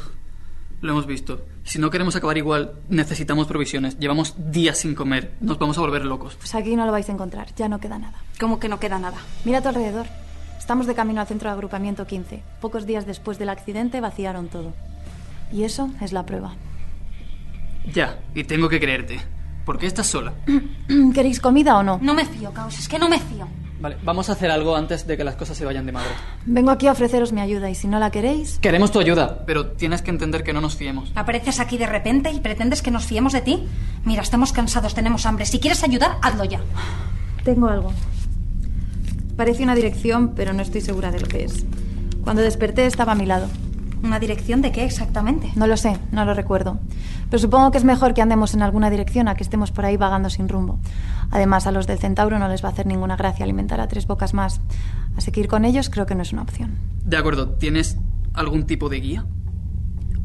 Lo hemos visto. Si no queremos acabar igual, necesitamos provisiones. Llevamos días sin comer. Nos vamos a volver locos. Pues aquí no lo vais a encontrar. Ya no queda nada. ¿Cómo que no queda nada? Mira a tu alrededor. Estamos de camino al centro de agrupamiento 15. Pocos días después del accidente vaciaron todo. Y eso es la prueba. Ya, y tengo que creerte. ¿Por qué estás sola? ¿Queréis comida o no? No me fío, Caos. Es que no me fío. Vale, vamos a hacer algo antes de que las cosas se vayan de madre. Vengo aquí a ofreceros mi ayuda y si no la queréis... Queremos tu ayuda, pero tienes que entender que no nos fiemos. Apareces aquí de repente y pretendes que nos fiemos de ti. Mira, estamos cansados, tenemos hambre. Si quieres ayudar, hazlo ya. Tengo algo. Parece una dirección, pero no estoy segura de lo que es. Cuando desperté estaba a mi lado. ¿Una dirección de qué exactamente? No lo sé, no lo recuerdo. Pero supongo que es mejor que andemos en alguna dirección a que estemos por ahí vagando sin rumbo. Además, a los del Centauro no les va a hacer ninguna gracia alimentar a tres bocas más. Así que ir con ellos creo que no es una opción. De acuerdo, ¿tienes algún tipo de guía?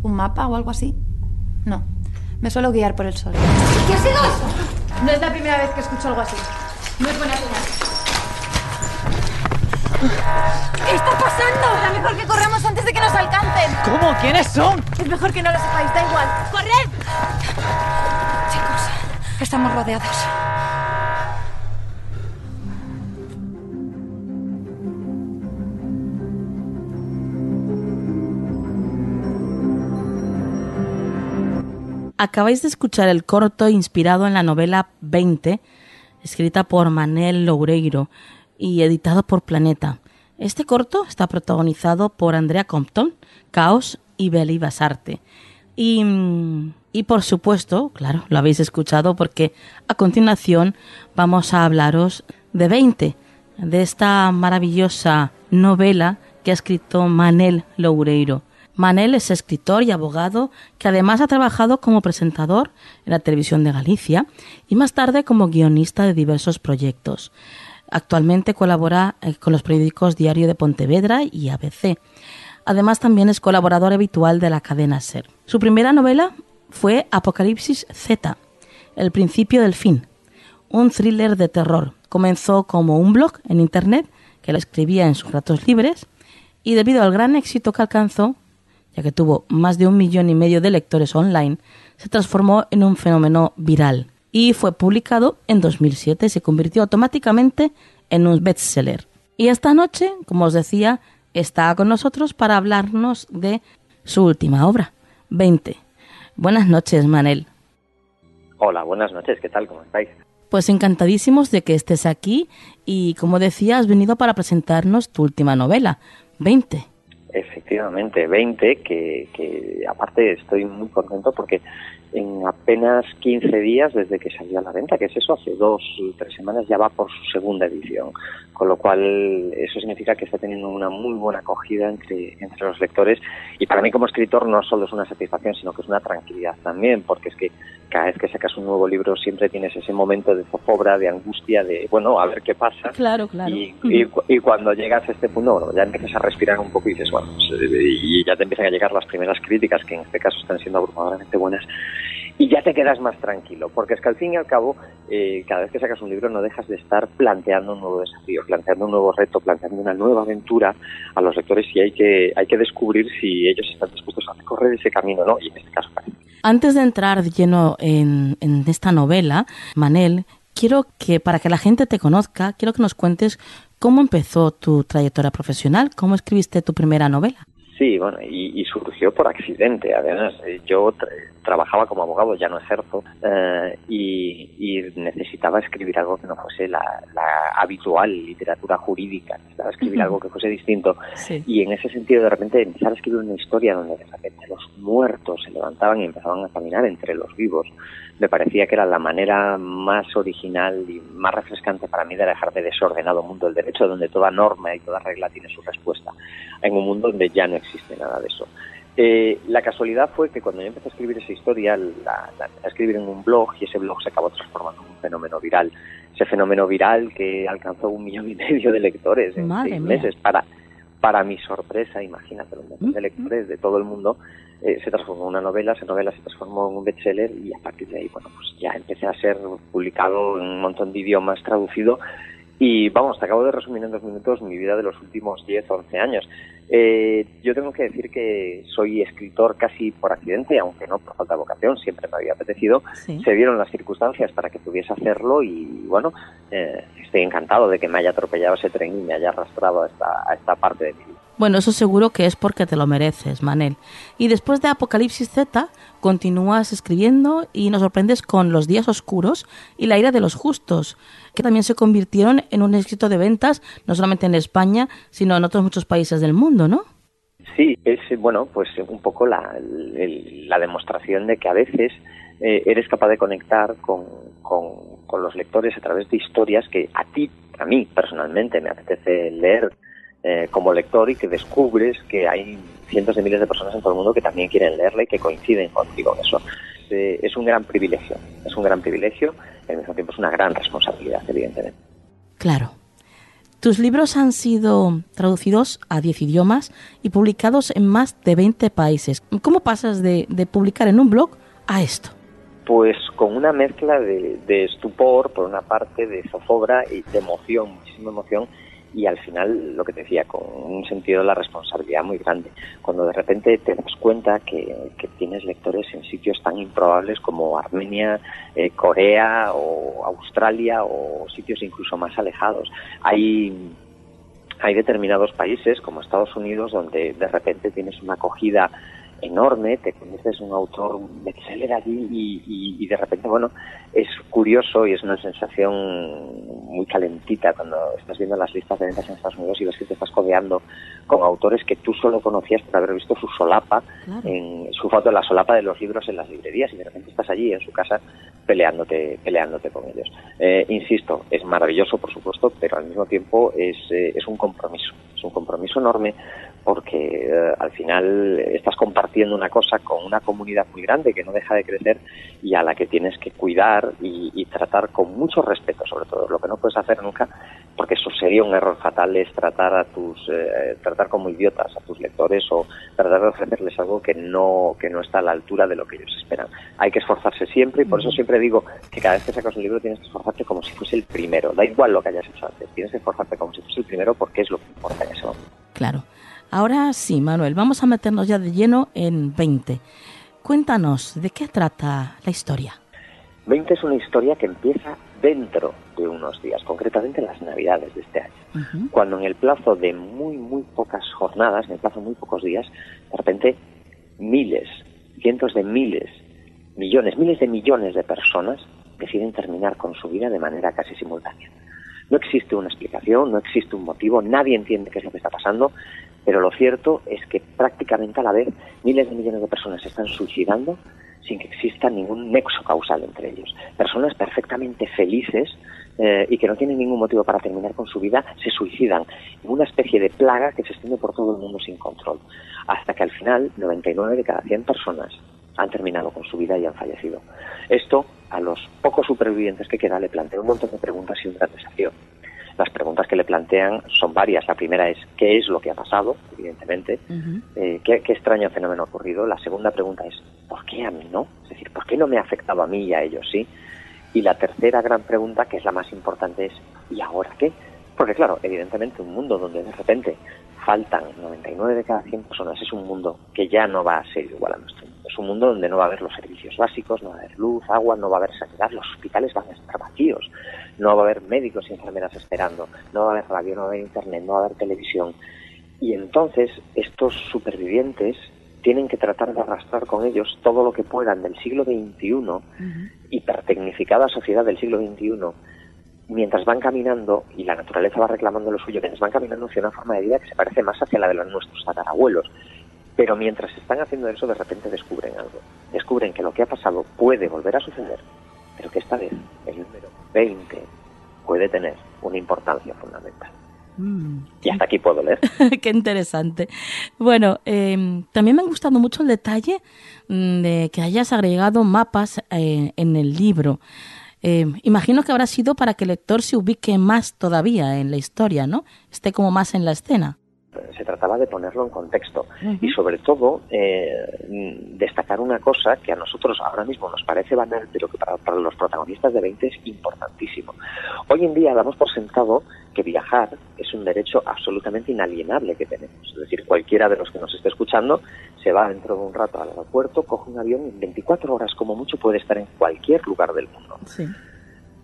¿Un mapa o algo así? No. Me suelo guiar por el sol. ¿Qué ha sido eso? No es la primera vez que escucho algo así. No es buena señal. ¿Qué está pasando? Será mejor que corramos antes de que nos alcancen. ¿Cómo? ¿Quiénes son? Es mejor que no lo sepáis, da igual. ¡Corred! Chicos, estamos rodeados. Acabáis de escuchar el corto inspirado en la novela 20, escrita por Manel Loureiro y editado por Planeta. Este corto está protagonizado por Andrea Compton, Caos y Beli Basarte. Y, y por supuesto, claro, lo habéis escuchado porque a continuación vamos a hablaros de 20, de esta maravillosa novela que ha escrito Manel Loureiro. Manel es escritor y abogado que además ha trabajado como presentador en la televisión de Galicia y más tarde como guionista de diversos proyectos. Actualmente colabora eh, con los periódicos Diario de Pontevedra y ABC. Además también es colaborador habitual de la cadena SER. Su primera novela fue Apocalipsis Z, El principio del fin, un thriller de terror. Comenzó como un blog en Internet que lo escribía en sus ratos libres y debido al gran éxito que alcanzó, ya que tuvo más de un millón y medio de lectores online, se transformó en un fenómeno viral y fue publicado en 2007. Se convirtió automáticamente en un bestseller. Y esta noche, como os decía, está con nosotros para hablarnos de su última obra, 20. Buenas noches, Manel. Hola, buenas noches, ¿qué tal? ¿Cómo estáis? Pues encantadísimos de que estés aquí y, como decía, has venido para presentarnos tu última novela, 20. Efectivamente, 20, que, que aparte estoy muy contento porque en apenas 15 días desde que salió a la venta, que es eso, hace dos tres semanas ya va por su segunda edición, con lo cual eso significa que está teniendo una muy buena acogida entre, entre los lectores y para mí como escritor no solo es una satisfacción, sino que es una tranquilidad también, porque es que cada vez que sacas un nuevo libro siempre tienes ese momento de zozobra, de angustia, de, bueno, a ver qué pasa. Claro, claro. Y, y, y cuando llegas a este punto, bueno, ya empiezas a respirar un poco y dices, bueno, y ya te empiezan a llegar las primeras críticas, que en este caso están siendo abrumadoramente buenas, y ya te quedas más tranquilo, porque es que al fin y al cabo, eh, cada vez que sacas un libro no dejas de estar planteando un nuevo desafío, planteando un nuevo reto, planteando una nueva aventura a los lectores y hay que, hay que descubrir si ellos están dispuestos a recorrer ese camino, ¿no? Y en este caso. Antes de entrar lleno en, en esta novela, Manel, quiero que para que la gente te conozca, quiero que nos cuentes cómo empezó tu trayectoria profesional, cómo escribiste tu primera novela. Sí, bueno, y, y surgió por accidente. Además, yo tra trabajaba como abogado, ya no ejerzo, eh, y, y, necesitaba escribir algo que no fuese la, la habitual literatura jurídica. Necesitaba escribir uh -huh. algo que fuese distinto. Sí. Y en ese sentido, de repente, empezar a escribir una historia donde de repente los muertos se levantaban y empezaban a caminar entre los vivos, me parecía que era la manera más original y más refrescante para mí de dejar de desordenado mundo del derecho, donde toda norma y toda regla tiene su respuesta, en un mundo donde ya no existe nada de eso. Eh, la casualidad fue que cuando yo empecé a escribir esa historia, la, la, empecé a escribir en un blog y ese blog se acabó transformando en un fenómeno viral. Ese fenómeno viral que alcanzó un millón y medio de lectores en Madre seis mía. meses. Para, para mi sorpresa, imagínate, un montón de lectores de todo el mundo, eh, se transformó en una novela, esa novela se transformó en un bestseller y a partir de ahí, bueno, pues ya empecé a ser publicado en un montón de idiomas, traducido y vamos, te acabo de resumir en dos minutos mi vida de los últimos 10, 11 años. Eh, yo tengo que decir que soy escritor casi por accidente, aunque no por falta de vocación, siempre me había apetecido. Se dieron las circunstancias para que pudiese hacerlo y bueno, eh, estoy encantado de que me haya atropellado ese tren y me haya arrastrado a esta, a esta parte de mi vida. Bueno, eso seguro que es porque te lo mereces, Manel. Y después de Apocalipsis Z, continúas escribiendo y nos sorprendes con Los días oscuros y La ira de los justos, que también se convirtieron en un éxito de ventas, no solamente en España, sino en otros muchos países del mundo, ¿no? Sí, es bueno, pues un poco la, la demostración de que a veces eh, eres capaz de conectar con, con, con los lectores a través de historias que a ti, a mí personalmente, me apetece leer eh, como lector y que descubres que hay cientos de miles de personas en todo el mundo que también quieren leerla y que coinciden contigo en eso. Eh, es un gran privilegio, es un gran privilegio y al mismo tiempo es una gran responsabilidad, evidentemente. Claro. Tus libros han sido traducidos a 10 idiomas y publicados en más de 20 países. ¿Cómo pasas de, publicar en un blog a esto? Pues con una mezcla de, de, estupor, por una parte, de zozobra y de emoción, muchísima emoción, y al final, lo que te decía, con un sentido de la responsabilidad muy grande. Cuando de repente te das cuenta que, tienes lectores en sitios tan improbables como Armenia, eh, Corea o Australia o sitios incluso más alejados. Hay hay determinados países como Estados Unidos donde de repente tienes una acogida enorme, te conoces un autor bestseller allí y, y, de repente, bueno, es curioso y es una sensación muy calentita cuando estás viendo las listas de ventas en Estados Unidos y ves que te estás codeando con autores que tú solo conocías por haber visto su solapa, en su foto en la solapa de los libros en las librerías y de repente estás allí en su casa peleándote, peleándote con ellos. Eh, insisto, es maravilloso, por supuesto, pero al mismo tiempo es, eh, es un compromiso, es un compromiso enorme porque eh, al final estás compartiendo una cosa con una comunidad muy grande que no deja de crecer y a la que tienes que cuidar y, tratar con mucho respeto, sobre todo. Lo que no puedes hacer nunca, porque eso sería un error fatal, es tratar a tus eh, tratar como idiotas a tus lectores o tratar de ofrecerles algo que no que no está a la altura de lo que ellos esperan. Hay que esforzarse siempre y por eso siempre digo que cada vez que sacas un libro tienes que esforzarte como si fuese el primero. Da igual lo que hayas hecho antes, tienes que esforzarte como si fuese el primero porque es lo que importa en ese momento. Claro. Ahora sí, Manuel, vamos a meternos ya de lleno en 20. Cuéntanos, ¿de qué trata la historia? 20 es una historia que empieza dentro de unos días, concretamente en las Navidades de este año, cuando en el plazo de muy, muy pocas jornadas, en el plazo de muy pocos días, de repente miles, cientos de miles, millones, miles de millones de personas deciden terminar con su vida de manera casi simultánea. No existe una explicación, no existe un motivo, nadie entiende qué es lo que está pasando, pero lo cierto es que prácticamente a la vez miles de millones de personas se están suicidando sin que exista ningún nexo causal entre ellos. Personas perfectamente felices eh, y que no tienen ningún motivo para terminar con su vida se suicidan en una especie de plaga que se extiende por todo el mundo sin control. Hasta que al final 99 de cada 100 personas han terminado con su vida y han fallecido. Esto a los pocos supervivientes que quedan le plantea un montón de preguntas y un gran desafío. Las preguntas que le plantean son varias. La primera es ¿qué es lo que ha pasado? Evidentemente. Eh, ¿qué, extraño fenómeno ha ocurrido? La segunda pregunta es ¿por qué a mí no? Es decir, ¿por qué no me ha afectado a mí y a ellos sí? Y la tercera gran pregunta, que es la más importante, es ¿y ahora qué? Porque claro, evidentemente un mundo donde de repente faltan 99 de cada 100 personas es un mundo que ya no va a ser igual a nuestro. Es un mundo donde no va a haber los servicios básicos, no va a haber luz, agua, no va a haber sanidad, los hospitales van a estar vacíos, no va a haber médicos y enfermeras esperando, no va a haber radio, no va a haber internet, no va a haber televisión. Y entonces estos supervivientes tienen que tratar de arrastrar con ellos todo lo que puedan del siglo XXI, hipertecnificada sociedad del siglo XXI, mientras van caminando, y la naturaleza va reclamando lo suyo, mientras van caminando hacia una forma de vida que se parece más hacia la de nuestros tatarabuelos. Pero mientras están haciendo eso, de repente descubren algo. Descubren que lo que ha pasado puede volver a suceder, pero que esta vez el número 20 puede tener una importancia fundamental. Mm. y hasta aquí puedo leer. Qué interesante. Bueno, em, también me ha gustado mucho el detalle mm, de que hayas agregado mapas eh, en el libro. Em, imagino que habrá sido para que el lector se ubique más todavía en la historia, ¿no? Esté como más en la escena. Se trataba de ponerlo en contexto y sobre todo eh, destacar una cosa que a nosotros ahora mismo nos parece banal, pero que para, para, los protagonistas de 20 es importantísimo. Hoy en día damos por sentado que viajar es un derecho absolutamente inalienable que tenemos. Es decir, cualquiera de los que nos esté escuchando se va dentro de un rato al aeropuerto, coge un avión y en 24 horas como mucho puede estar en cualquier lugar del mundo. Sí.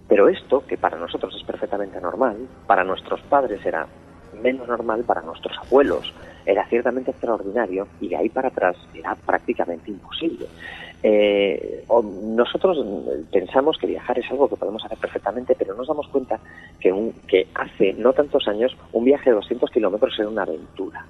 Pero esto, que para nosotros es perfectamente normal, para nuestros padres era menos normal, para nuestros abuelos era ciertamente extraordinario y de ahí para atrás era prácticamente imposible. Eh, nosotros pensamos que viajar es algo que podemos hacer perfectamente, pero nos damos cuenta que, un, que hace no tantos años un viaje de 200 kilómetros era una aventura.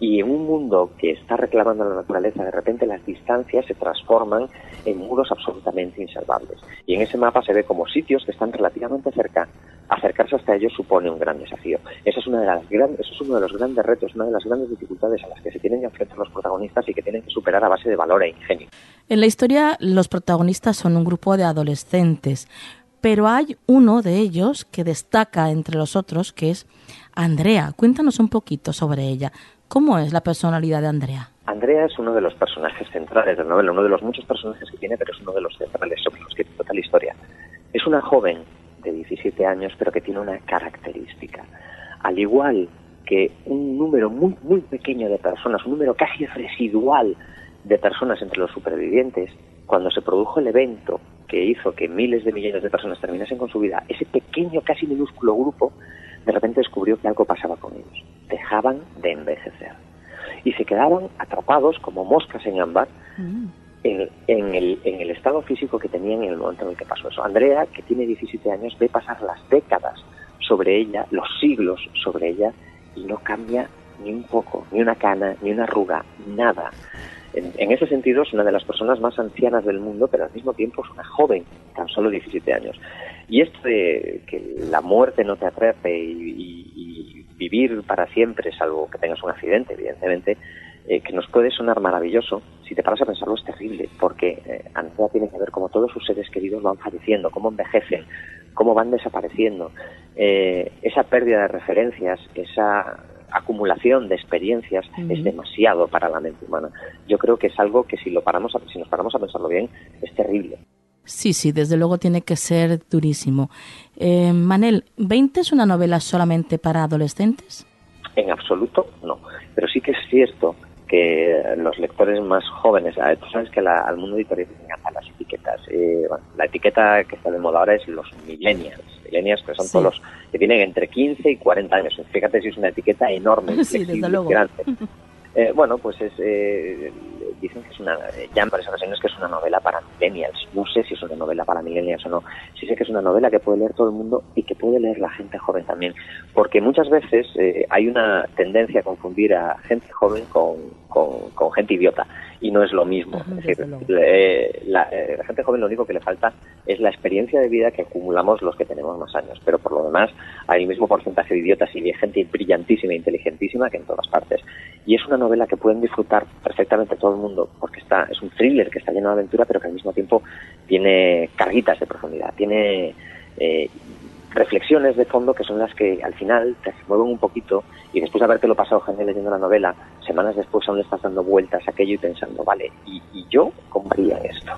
Y en un mundo que está reclamando la naturaleza, de repente las distancias se transforman en muros absolutamente insalvables. Y en ese mapa se ve como sitios que están relativamente cerca, acercarse hasta ellos supone un gran desafío. Eso es, una de las gran, eso es uno de los grandes retos, una de las grandes dificultades a las que se tienen que enfrentar los protagonistas y que tienen que superar a base de valor e ingenio. En la historia, los protagonistas son un grupo de adolescentes, pero hay uno de ellos que destaca entre los otros, que es Andrea. Cuéntanos un poquito sobre ella. ¿Cómo es la personalidad de Andrea? Andrea es uno de los personajes centrales de la novela, uno de los muchos personajes que tiene, pero es uno de los centrales sobre los que trata la historia. Es una joven de 17 años, pero que tiene una característica. Al igual que un número muy, muy pequeño de personas, un número casi residual de personas entre los supervivientes, cuando se produjo el evento que hizo que miles de millones de personas terminasen con su vida, ese pequeño, casi minúsculo grupo, de repente descubrió que algo pasaba con ellos dejaban de envejecer y se quedaban atrapados como moscas en ámbar mm. en, en, el, en el estado físico que tenían en el momento en el que pasó eso. Andrea, que tiene 17 años, ve pasar las décadas sobre ella, los siglos sobre ella, y no cambia ni un poco, ni una cana, ni una arruga, nada. En, en, ese sentido es una de las personas más ancianas del mundo, pero al mismo tiempo es una joven, tan solo 17 años. Y esto de que la muerte no te atrape y, y, y vivir para siempre, salvo que tengas un accidente, evidentemente, eh, que nos puede sonar maravilloso, si te paras a pensarlo es terrible, porque eh, Andrea tiene que ver cómo todos sus seres queridos van falleciendo, cómo envejecen, cómo van desapareciendo. Eh, esa pérdida de referencias, esa acumulación de experiencias uh -huh. es demasiado para la mente humana. Yo creo que es algo que si lo paramos a, si nos paramos a pensarlo bien es terrible. Sí, sí, desde luego tiene que ser durísimo. Eh, Manel, ¿20 es una novela solamente para adolescentes? En absoluto, no. Pero sí que es cierto que los lectores más jóvenes, tú sabes que la, al mundo editorial le encantan las etiquetas. Eh, bueno, la etiqueta que está de moda ahora es los millennials. Millennials que son sí. todos los que tienen entre 15 y 40 años. Fíjate si es una etiqueta enorme, sí, desde luego. grande. Eh, bueno, pues es, eh, dicen que es una, ya en varias ocasiones que es una novela para millennials. No sé si es una novela para millennials o no. Sí sé que es una novela que puede leer todo el mundo y que puede leer la gente joven también. Porque muchas veces eh, hay una tendencia a confundir a gente joven con, con, con gente idiota. Y no es lo mismo. Es decir, eh, la, eh, la gente joven lo único que le falta es la experiencia de vida que acumulamos los que tenemos más años. Pero por lo demás hay el mismo porcentaje de idiotas y de gente brillantísima e inteligentísima que en todas partes. Y es una novela que pueden disfrutar perfectamente todo el mundo porque está es un thriller que está lleno de aventura pero que al mismo tiempo tiene carguitas de profundidad, tiene eh, reflexiones de fondo que son las que al final te mueven un poquito y después de haberte lo pasado genial leyendo la novela, semanas después aún le estás dando vueltas a aquello y pensando, vale, ¿y, y yo cómo haría esto?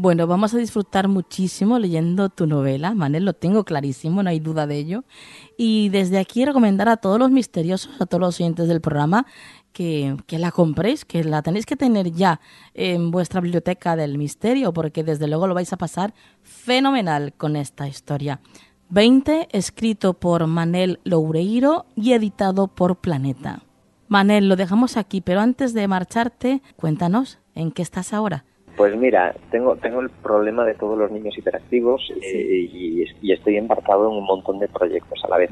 Bueno, vamos a disfrutar muchísimo leyendo tu novela, Manel, lo tengo clarísimo, no hay duda de ello. Y desde aquí recomendar a todos los misteriosos, a todos los oyentes del programa, que, que, la compréis, que la tenéis que tener ya en vuestra biblioteca del misterio, porque desde luego lo vais a pasar fenomenal con esta historia. 20, escrito por Manel Loureiro y editado por Planeta. Manel, lo dejamos aquí, pero antes de marcharte, cuéntanos, ¿en qué estás ahora? Pues mira, tengo, tengo el problema de todos los niños hiperactivos sí. eh, y, y, estoy embarcado en un montón de proyectos a la vez.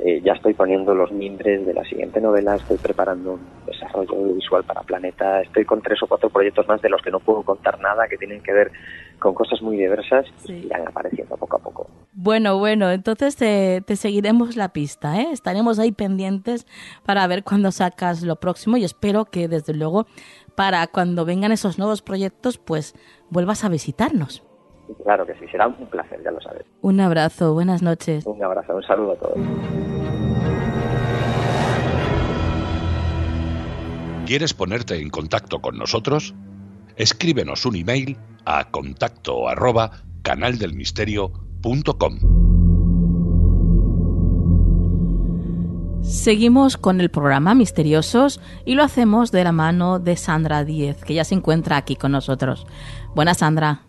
Eh, ya estoy poniendo los mimbres de la siguiente novela, estoy preparando un desarrollo visual para Planeta, estoy con tres o cuatro proyectos más de los que no puedo contar nada, que tienen que ver con cosas muy diversas sí. y irán apareciendo poco a poco. Bueno, bueno, entonces te, te seguiremos la pista, ¿eh? estaremos ahí pendientes para ver cuándo sacas lo próximo y espero que desde luego para cuando vengan esos nuevos proyectos pues vuelvas a visitarnos. Claro que sí, será un placer, ya lo sabes. Un abrazo, buenas noches. Un abrazo, un saludo a todos. ¿Quieres ponerte en contacto con nosotros? Escríbenos un email a contacto arroba canaldelmisterio.com. Seguimos con el programa Misteriosos y lo hacemos de la mano de Sandra Díez, que ya se encuentra aquí con nosotros. Buenas, Sandra.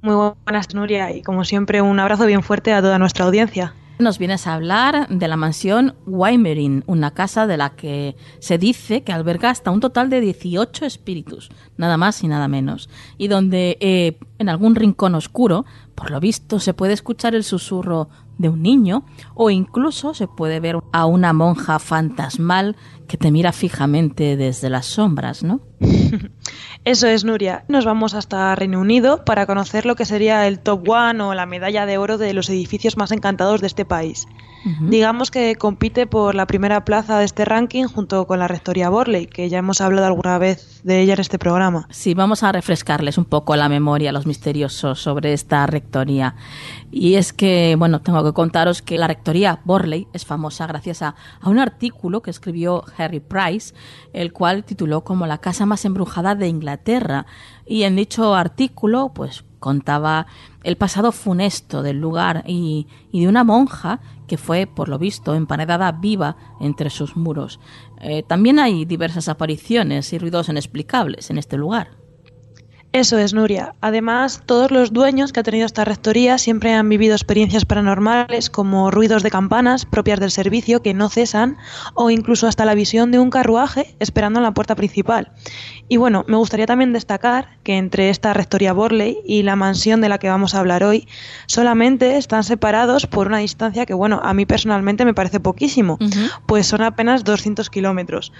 Muy buenas, Nuria, y como siempre, un abrazo bien fuerte a toda nuestra audiencia. Nos vienes a hablar de la mansión Weimerin, una casa de la que se dice que alberga hasta un total de 18 espíritus, nada más y nada menos, y donde eh, en algún rincón oscuro, por lo visto, se puede escuchar el susurro de un niño o incluso se puede ver a una monja fantasmal que te mira fijamente desde las sombras, ¿no? Eso es, Nuria. Nos vamos hasta Reino Unido para conocer lo que sería el top one o la medalla de oro de los edificios más encantados de este país. Digamos que compite por la primera plaza de este ranking junto con la Rectoría Borley, que ya hemos hablado alguna vez de ella en este programa. Sí, vamos a refrescarles un poco la memoria los misteriosos sobre esta rectoría. Y es que, bueno, tengo que contaros que la Rectoría Borley es famosa gracias a, a un artículo que escribió Harry Price, el cual tituló como la casa más embrujada de Inglaterra. Y en dicho artículo, pues contaba el pasado funesto del lugar y, y, de una monja que fue, por lo visto, emparedada viva entre sus muros. Eh, también hay diversas apariciones y ruidos inexplicables en este lugar. Eso es, Nuria. Además, todos los dueños que ha tenido esta rectoría siempre han vivido experiencias paranormales como ruidos de campanas propias del servicio que no cesan o incluso hasta la visión de un carruaje esperando en la puerta principal. Y bueno, me gustaría también destacar que entre esta rectoría Borley y la mansión de la que vamos a hablar hoy solamente están separados por una distancia que, bueno, a mí personalmente me parece poquísimo, pues son apenas 200 kilómetros.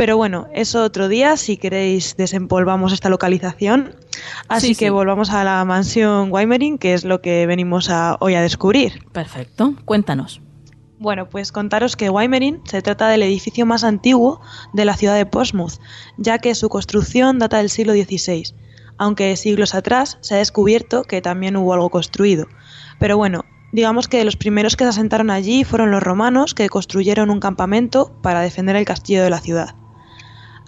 Pero bueno, eso otro día, si queréis desempolvamos esta localización. Así Sí, que sí. volvamos a la mansión Weimering, que es lo que venimos a, hoy a descubrir. Perfecto, cuéntanos. Bueno, pues contaros que Weimering se trata del edificio más antiguo de la ciudad de Portsmouth, ya que su construcción data del siglo XVI, aunque siglos atrás se ha descubierto que también hubo algo construido. Pero bueno, digamos que los primeros que se asentaron allí fueron los romanos, que construyeron un campamento para defender el castillo de la ciudad.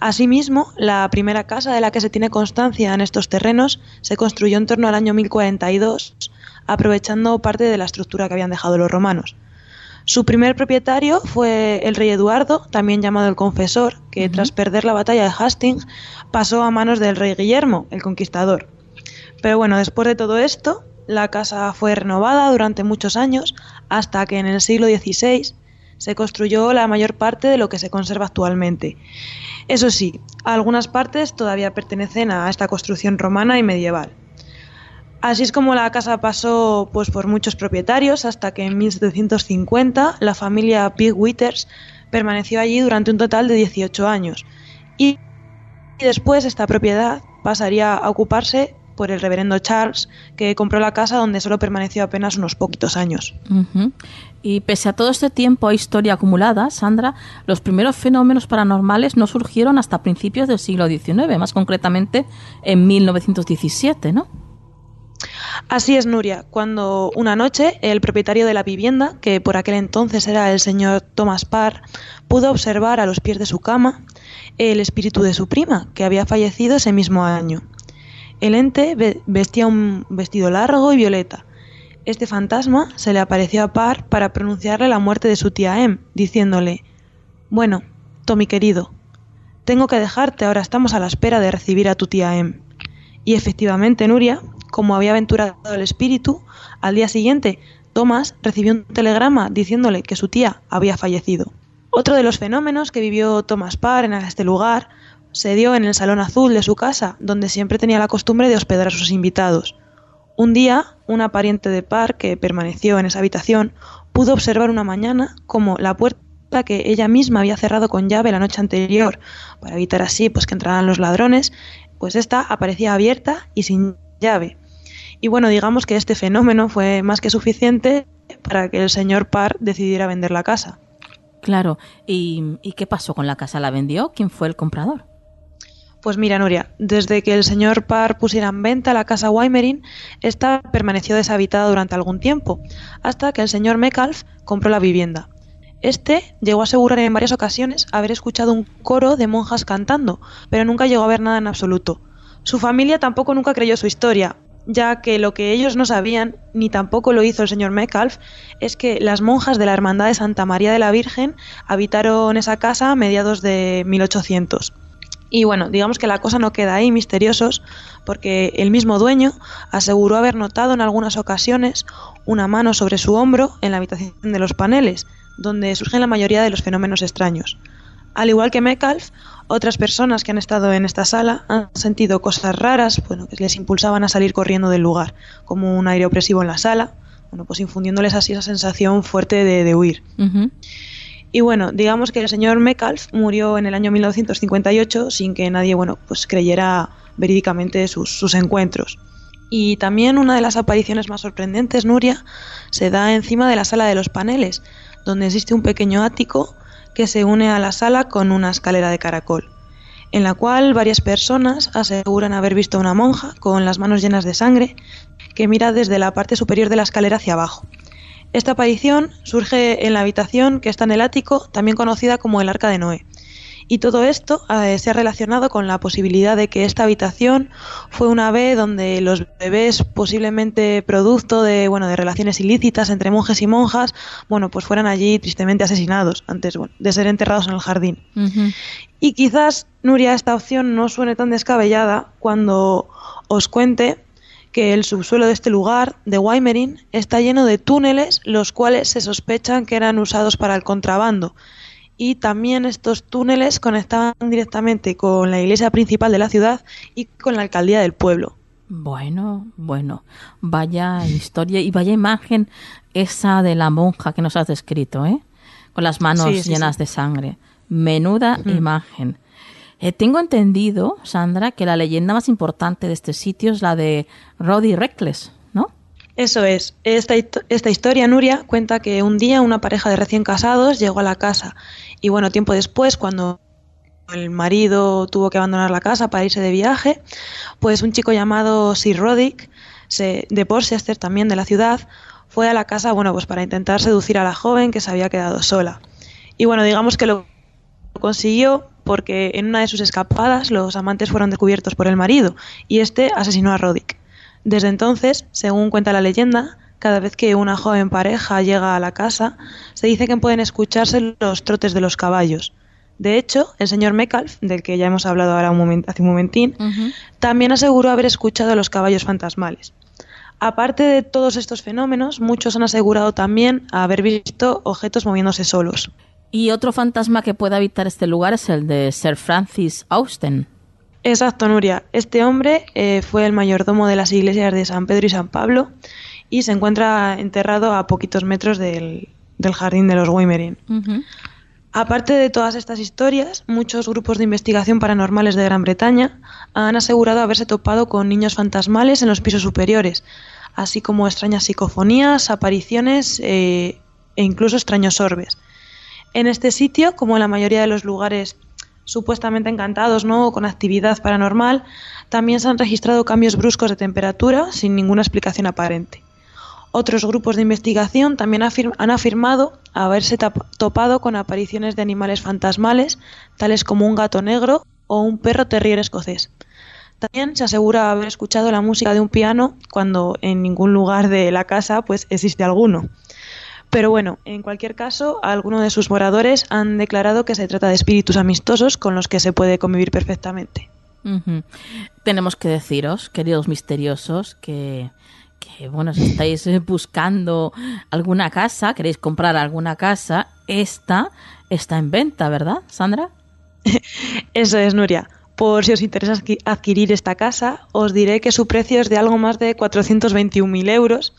Asimismo, la primera casa de la que se tiene constancia en estos terrenos se construyó en torno al año 1042, aprovechando parte de la estructura que habían dejado los romanos. Su primer propietario fue el rey Eduardo, también llamado el Confesor, que tras perder la batalla de Hastings pasó a manos del rey Guillermo, el Conquistador. Pero bueno, después de todo esto, la casa fue renovada durante muchos años hasta que en el siglo XVI se construyó la mayor parte de lo que se conserva actualmente. Eso sí, algunas partes todavía pertenecen a esta construcción romana y medieval. Así es como la casa pasó pues, por muchos propietarios hasta que en 1750 la familia Pig Withers permaneció allí durante un total de 18 años. Y después esta propiedad pasaría a ocuparse por el reverendo Charles, que compró la casa donde solo permaneció apenas unos poquitos años. Y pese a todo este tiempo e historia acumulada, Sandra, los primeros fenómenos paranormales no surgieron hasta principios del siglo XIX, más concretamente en 1917, ¿no? Así es, Nuria, cuando una noche el propietario de la vivienda, que por aquel entonces era el señor Thomas Parr, pudo observar a los pies de su cama el espíritu de su prima, que había fallecido ese mismo año. El ente ve- vestía un vestido largo y violeta. Este fantasma se le apareció a Parr para pronunciarle la muerte de su tía Em, diciéndole: Bueno, Tommy querido, tengo que dejarte, ahora estamos a la espera de recibir a tu tía Em. Y efectivamente, Nuria, como había aventurado el espíritu, al día siguiente Thomas recibió un telegrama diciéndole que su tía había fallecido. Otro de los fenómenos que vivió Thomas Parr en este lugar se dio en el salón azul de su casa, donde siempre tenía la costumbre de hospedar a sus invitados. Un día, una pariente de Parr que permaneció en esa habitación pudo observar una mañana como la puerta que ella misma había cerrado con llave la noche anterior para evitar así pues que entraran los ladrones, pues esta aparecía abierta y sin llave. Y bueno, digamos que este fenómeno fue más que suficiente para que el señor Parr decidiera vender la casa. Claro. ¿Y, y qué pasó con la casa? ¿La vendió? ¿Quién fue el comprador? Pues mira, Nuria, desde que el señor Parr pusiera en venta la casa Weimerin, esta permaneció deshabitada durante algún tiempo, hasta que el señor Metcalf compró la vivienda. Este llegó a asegurar en varias ocasiones haber escuchado un coro de monjas cantando, pero nunca llegó a ver nada en absoluto. Su familia tampoco nunca creyó su historia, ya que lo que ellos no sabían, ni tampoco lo hizo el señor Metcalf, es que las monjas de la Hermandad de Santa María de la Virgen habitaron esa casa a mediados de 1800. Y bueno, digamos que la cosa no queda ahí, misteriosos, porque el mismo dueño aseguró haber notado en algunas ocasiones una mano sobre su hombro en la habitación de los paneles, donde surgen la mayoría de los fenómenos extraños. Al igual que Metcalf, otras personas que han estado en esta sala han sentido cosas raras, bueno, que les impulsaban a salir corriendo del lugar, como un aire opresivo en la sala, bueno, pues infundiéndoles así esa sensación fuerte de, huir. Y bueno, digamos que el señor Metcalf murió en el año 1958 sin que nadie, bueno, pues creyera verídicamente sus, sus encuentros. Y también una de las apariciones más sorprendentes, Nuria, se da encima de la sala de los paneles, donde existe un pequeño ático que se une a la sala con una escalera de caracol, en la cual varias personas aseguran haber visto a una monja con las manos llenas de sangre que mira desde la parte superior de la escalera hacia abajo. Esta aparición surge en la habitación que está en el ático, también conocida como el Arca de Noé, y todo esto eh, se ha relacionado con la posibilidad de que esta habitación fue una vez donde los bebés, posiblemente producto de, bueno, de relaciones ilícitas entre monjes y monjas, bueno, pues fueran allí tristemente asesinados antes de ser enterrados en el jardín. Y quizás, Nuria, esta opción no suene tan descabellada cuando os cuente que el subsuelo de este lugar, de Weimerin, está lleno de túneles, los cuales se sospechan que eran usados para el contrabando y también estos túneles conectaban directamente con la iglesia principal de la ciudad y con la alcaldía del pueblo. Bueno, bueno, vaya historia y vaya imagen esa de la monja que nos has descrito, ¿eh? Con las manos llenas de sangre. Menuda imagen. Eh, tengo entendido, Sandra, que la leyenda más importante de este sitio es la de Roddy Reckless, ¿no? Eso es. Esta, esta historia, Nuria, cuenta que un día una pareja de recién casados llegó a la casa y bueno, tiempo después, cuando el marido tuvo que abandonar la casa para irse de viaje, pues un chico llamado Sir Roddick, de Porchester también de la ciudad, fue a la casa, bueno, pues para intentar seducir a la joven que se había quedado sola. Y bueno, digamos que lo consiguió porque en una de sus escapadas los amantes fueron descubiertos por el marido y este asesinó a Roddick. Desde entonces, según cuenta la leyenda, cada vez que una joven pareja llega a la casa, se dice que pueden escucharse los trotes de los caballos. De hecho, el señor Mecalf, del que ya hemos hablado ahora un hace un momentín, también aseguró haber escuchado a los caballos fantasmales. Aparte de todos estos fenómenos, muchos han asegurado también haber visto objetos moviéndose solos. Y otro fantasma que puede habitar este lugar es el de Sir Francis Austen. Exacto, Nuria. Este hombre eh, fue el mayordomo de las iglesias de San Pedro y San Pablo y se encuentra enterrado a poquitos metros del, jardín de los Weimerin. Aparte de todas estas historias, muchos grupos de investigación paranormales de Gran Bretaña han asegurado haberse topado con niños fantasmales en los pisos superiores, así como extrañas psicofonías, apariciones eh, e incluso extraños orbes. En este sitio, como en la mayoría de los lugares supuestamente encantados ¿no? con actividad paranormal, también se han registrado cambios bruscos de temperatura sin ninguna explicación aparente. Otros grupos de investigación también han afirmado haberse topado con apariciones de animales fantasmales, tales como un gato negro o un perro terrier escocés. También se asegura haber escuchado la música de un piano cuando en ningún lugar de la casa pues existe alguno. Pero bueno, en cualquier caso, algunos de sus moradores han declarado que se trata de espíritus amistosos con los que se puede convivir perfectamente. Tenemos que deciros, queridos misteriosos, que que bueno, si estáis eh, buscando alguna casa, queréis comprar alguna casa, esta está en venta, ¿verdad, Sandra? Eso es, Nuria. Por si os interesa adquirir esta casa, os diré que su precio es de algo más de 421.000 euros,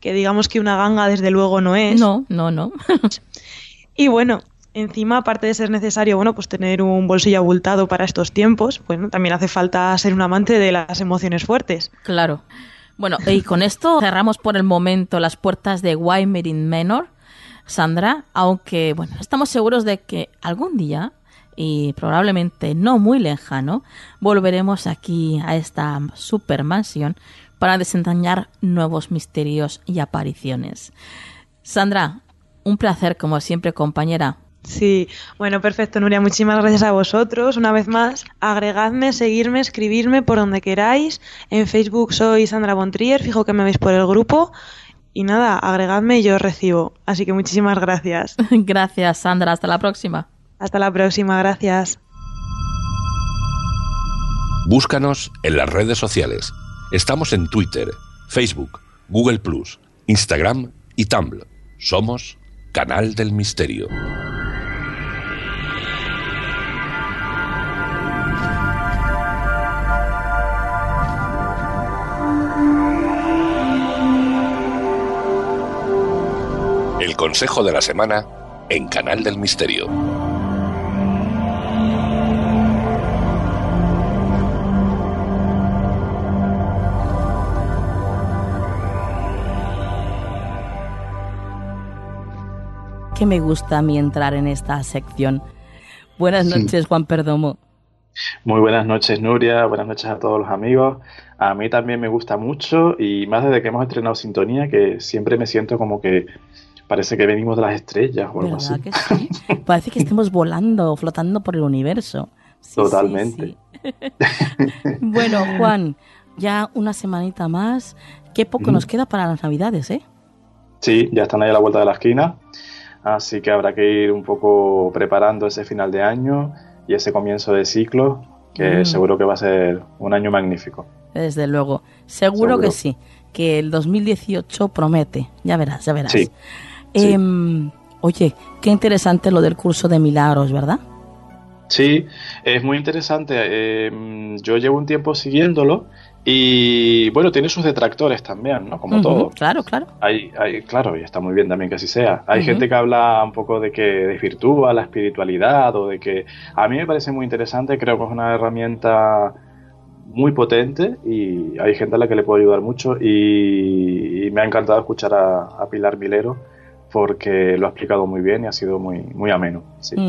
que digamos que una ganga desde luego no es. No, no, no. y bueno, encima, aparte de ser necesario, bueno, pues tener un bolsillo abultado para estos tiempos, bueno, también hace falta ser un amante de las emociones fuertes. Claro. Bueno, y con esto cerramos por el momento las puertas de Weimerin Menor, Sandra, aunque bueno, estamos seguros de que algún día y probablemente no muy lejano, volveremos aquí a esta supermansión para desentrañar nuevos misterios y apariciones. Sandra, Un placer, como siempre, compañera. Sí, bueno, perfecto, Nuria. Muchísimas gracias a vosotros. Una vez más, agregadme, seguirme, escribirme por donde queráis. En Facebook soy Sandra Bontrier, fijo que me veis por el grupo. Y nada, agregadme y yo os recibo. Así que muchísimas gracias. gracias, Sandra. Hasta la próxima. Hasta la próxima, gracias. Búscanos en las redes sociales. Estamos en Twitter, Facebook, Google Instagram y Tumblr. Somos Canal del Misterio. El consejo de la semana en Canal del Misterio. Que me gusta a mí entrar en esta sección. Buenas noches, Juan Perdomo. Muy buenas noches, Nuria. Buenas noches a todos los amigos. A mí también me gusta mucho y más desde que hemos estrenado Sintonía, que siempre me siento como que parece que venimos de las estrellas o algo así. Parece que estemos volando, flotando por el universo. Totalmente. bueno, Juan, ya una semanita más. Qué poco nos queda para las Navidades, ¿eh? Sí, ya están ahí a la vuelta de la esquina. Así que habrá que ir un poco preparando ese final de año y ese comienzo de ciclo, que mm. seguro que va a ser un año magnífico. Desde luego, seguro, que sí, que el 2018 promete, ya verás, ya verás. Em, oye, qué interesante lo del curso de milagros, ¿verdad? Sí, es muy interesante. Em, yo llevo un tiempo siguiéndolo y bueno, tiene sus detractores también, ¿no? Como todo. Claro, claro. Hay, hay, claro, y está muy bien también que así sea. Hay gente que habla un poco de que desvirtúa la espiritualidad o de que a mí me parece muy interesante, creo que es una herramienta muy potente y hay gente a la que le puede ayudar mucho y, me ha encantado escuchar a, Pilar Milero porque lo ha explicado muy bien y ha sido muy, muy ameno.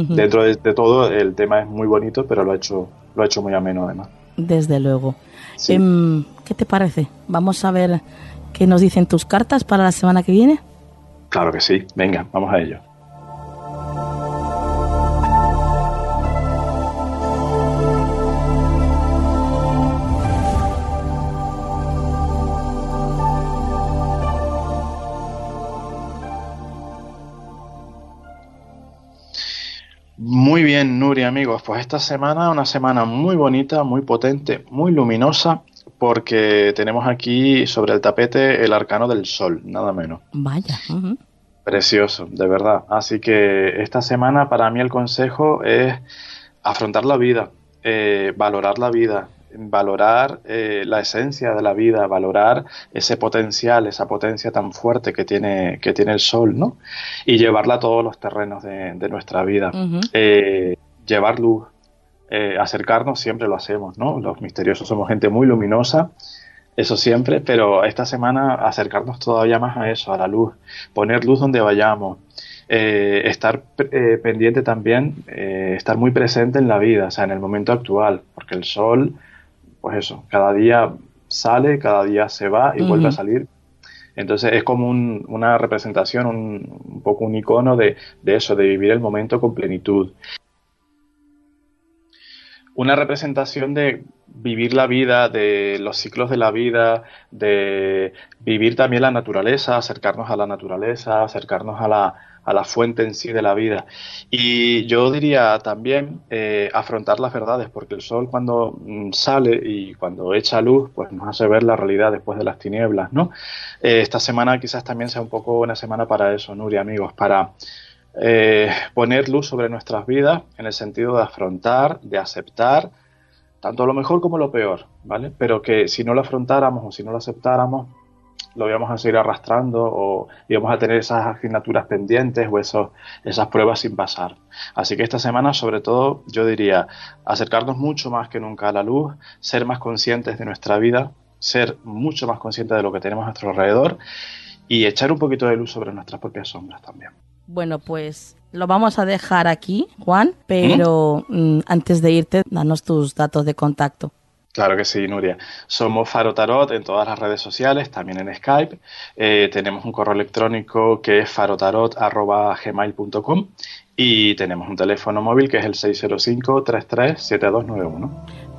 Dentro de, de, todo el tema es muy bonito, pero lo ha hecho, lo ha hecho muy ameno además. Desde luego. Em, ¿Qué te parece? Vamos a ver qué nos dicen tus cartas para la semana que viene. Claro que sí. Venga, vamos a ello. Bien, Nuria, amigos. Pues esta semana, una semana muy bonita, muy potente, muy luminosa, porque tenemos aquí sobre el tapete el arcano del sol, nada menos. Vaya. Precioso, de verdad. Así que esta semana para mí el consejo es afrontar la vida, eh, valorar la vida, valorar eh, la esencia de la vida, valorar ese potencial, esa potencia tan fuerte que tiene, que tiene el sol, ¿no? Y llevarla a todos los terrenos de, nuestra vida. Eh, llevar luz, eh, acercarnos, siempre lo hacemos, ¿no? Los misteriosos somos gente muy luminosa, eso siempre, pero esta semana acercarnos todavía más a eso, a la luz, poner luz donde vayamos. estar pendiente también, estar muy presente en la vida, o sea, en el momento actual, porque el sol pues eso, cada día sale, cada día se va y vuelve a salir. Entonces es como una representación, un, poco un icono de, eso, de vivir el momento con plenitud. Una representación de vivir la vida, de los ciclos de la vida, de vivir también la naturaleza, acercarnos a la naturaleza, acercarnos a la, a la fuente en sí de la vida. Y yo diría también eh, afrontar las verdades, porque el sol cuando mm, sale y cuando echa luz, pues nos hace ver la realidad después de las tinieblas, ¿no? Eh, esta semana quizás también sea un poco una semana para eso, Nuria, amigos, para eh, poner luz sobre nuestras vidas en el sentido de afrontar, de aceptar, tanto lo mejor como lo peor, ¿vale? Pero que si no lo afrontáramos o si no lo aceptáramos, lo íbamos a seguir arrastrando o íbamos a tener esas asignaturas pendientes o esos, esas pruebas sin pasar. Así que esta semana, sobre todo, yo diría acercarnos mucho más que nunca a la luz, ser más conscientes de nuestra vida, ser mucho más conscientes de lo que tenemos a nuestro alrededor y echar un poquito de luz sobre nuestras propias sombras también. Bueno, pues lo vamos a dejar aquí, Juan, pero mm, antes de irte, danos tus datos de contacto. Claro que sí, Nuria. Somos Faro Tarot en todas las redes sociales, también en Skype. Eh, tenemos un correo electrónico que es farotarot.gmail.com y tenemos un teléfono móvil que es el 605-337291.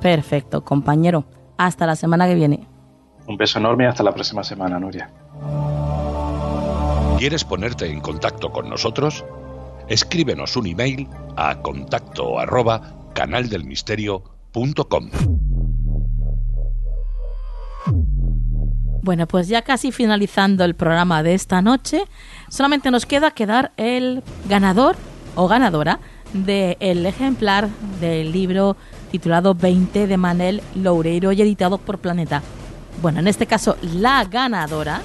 Perfecto, compañero. Hasta la semana que viene. Un beso enorme y hasta la próxima semana, Nuria. ¿Quieres ponerte en contacto con nosotros? Escríbenos un email a contacto arroba canaldelmisterio.com. Bueno, pues ya casi finalizando el programa de esta noche, solamente nos queda quedar el ganador o ganadora del ejemplar del libro titulado 20 de Manel Loureiro y editado por Planeta. Bueno, en este caso la ganadora,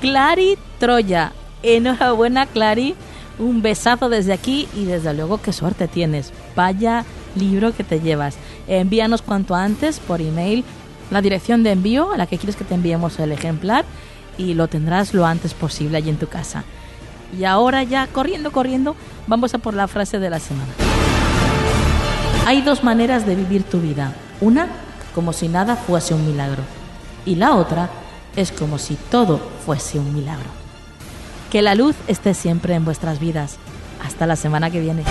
Clary Troya. Enhorabuena, Clary. Un besazo desde aquí y desde luego qué suerte tienes. Vaya libro que te llevas. Envíanos cuanto antes por email la dirección de envío a la que quieres que te enviemos el ejemplar y lo tendrás lo antes posible allí en tu casa. Y ahora ya, corriendo, corriendo, vamos a por la frase de la semana. Hay dos maneras de vivir tu vida. Una, como si nada fuese un milagro. Y la otra es como si todo fuese un milagro. Que la luz esté siempre en vuestras vidas. Hasta la semana que viene.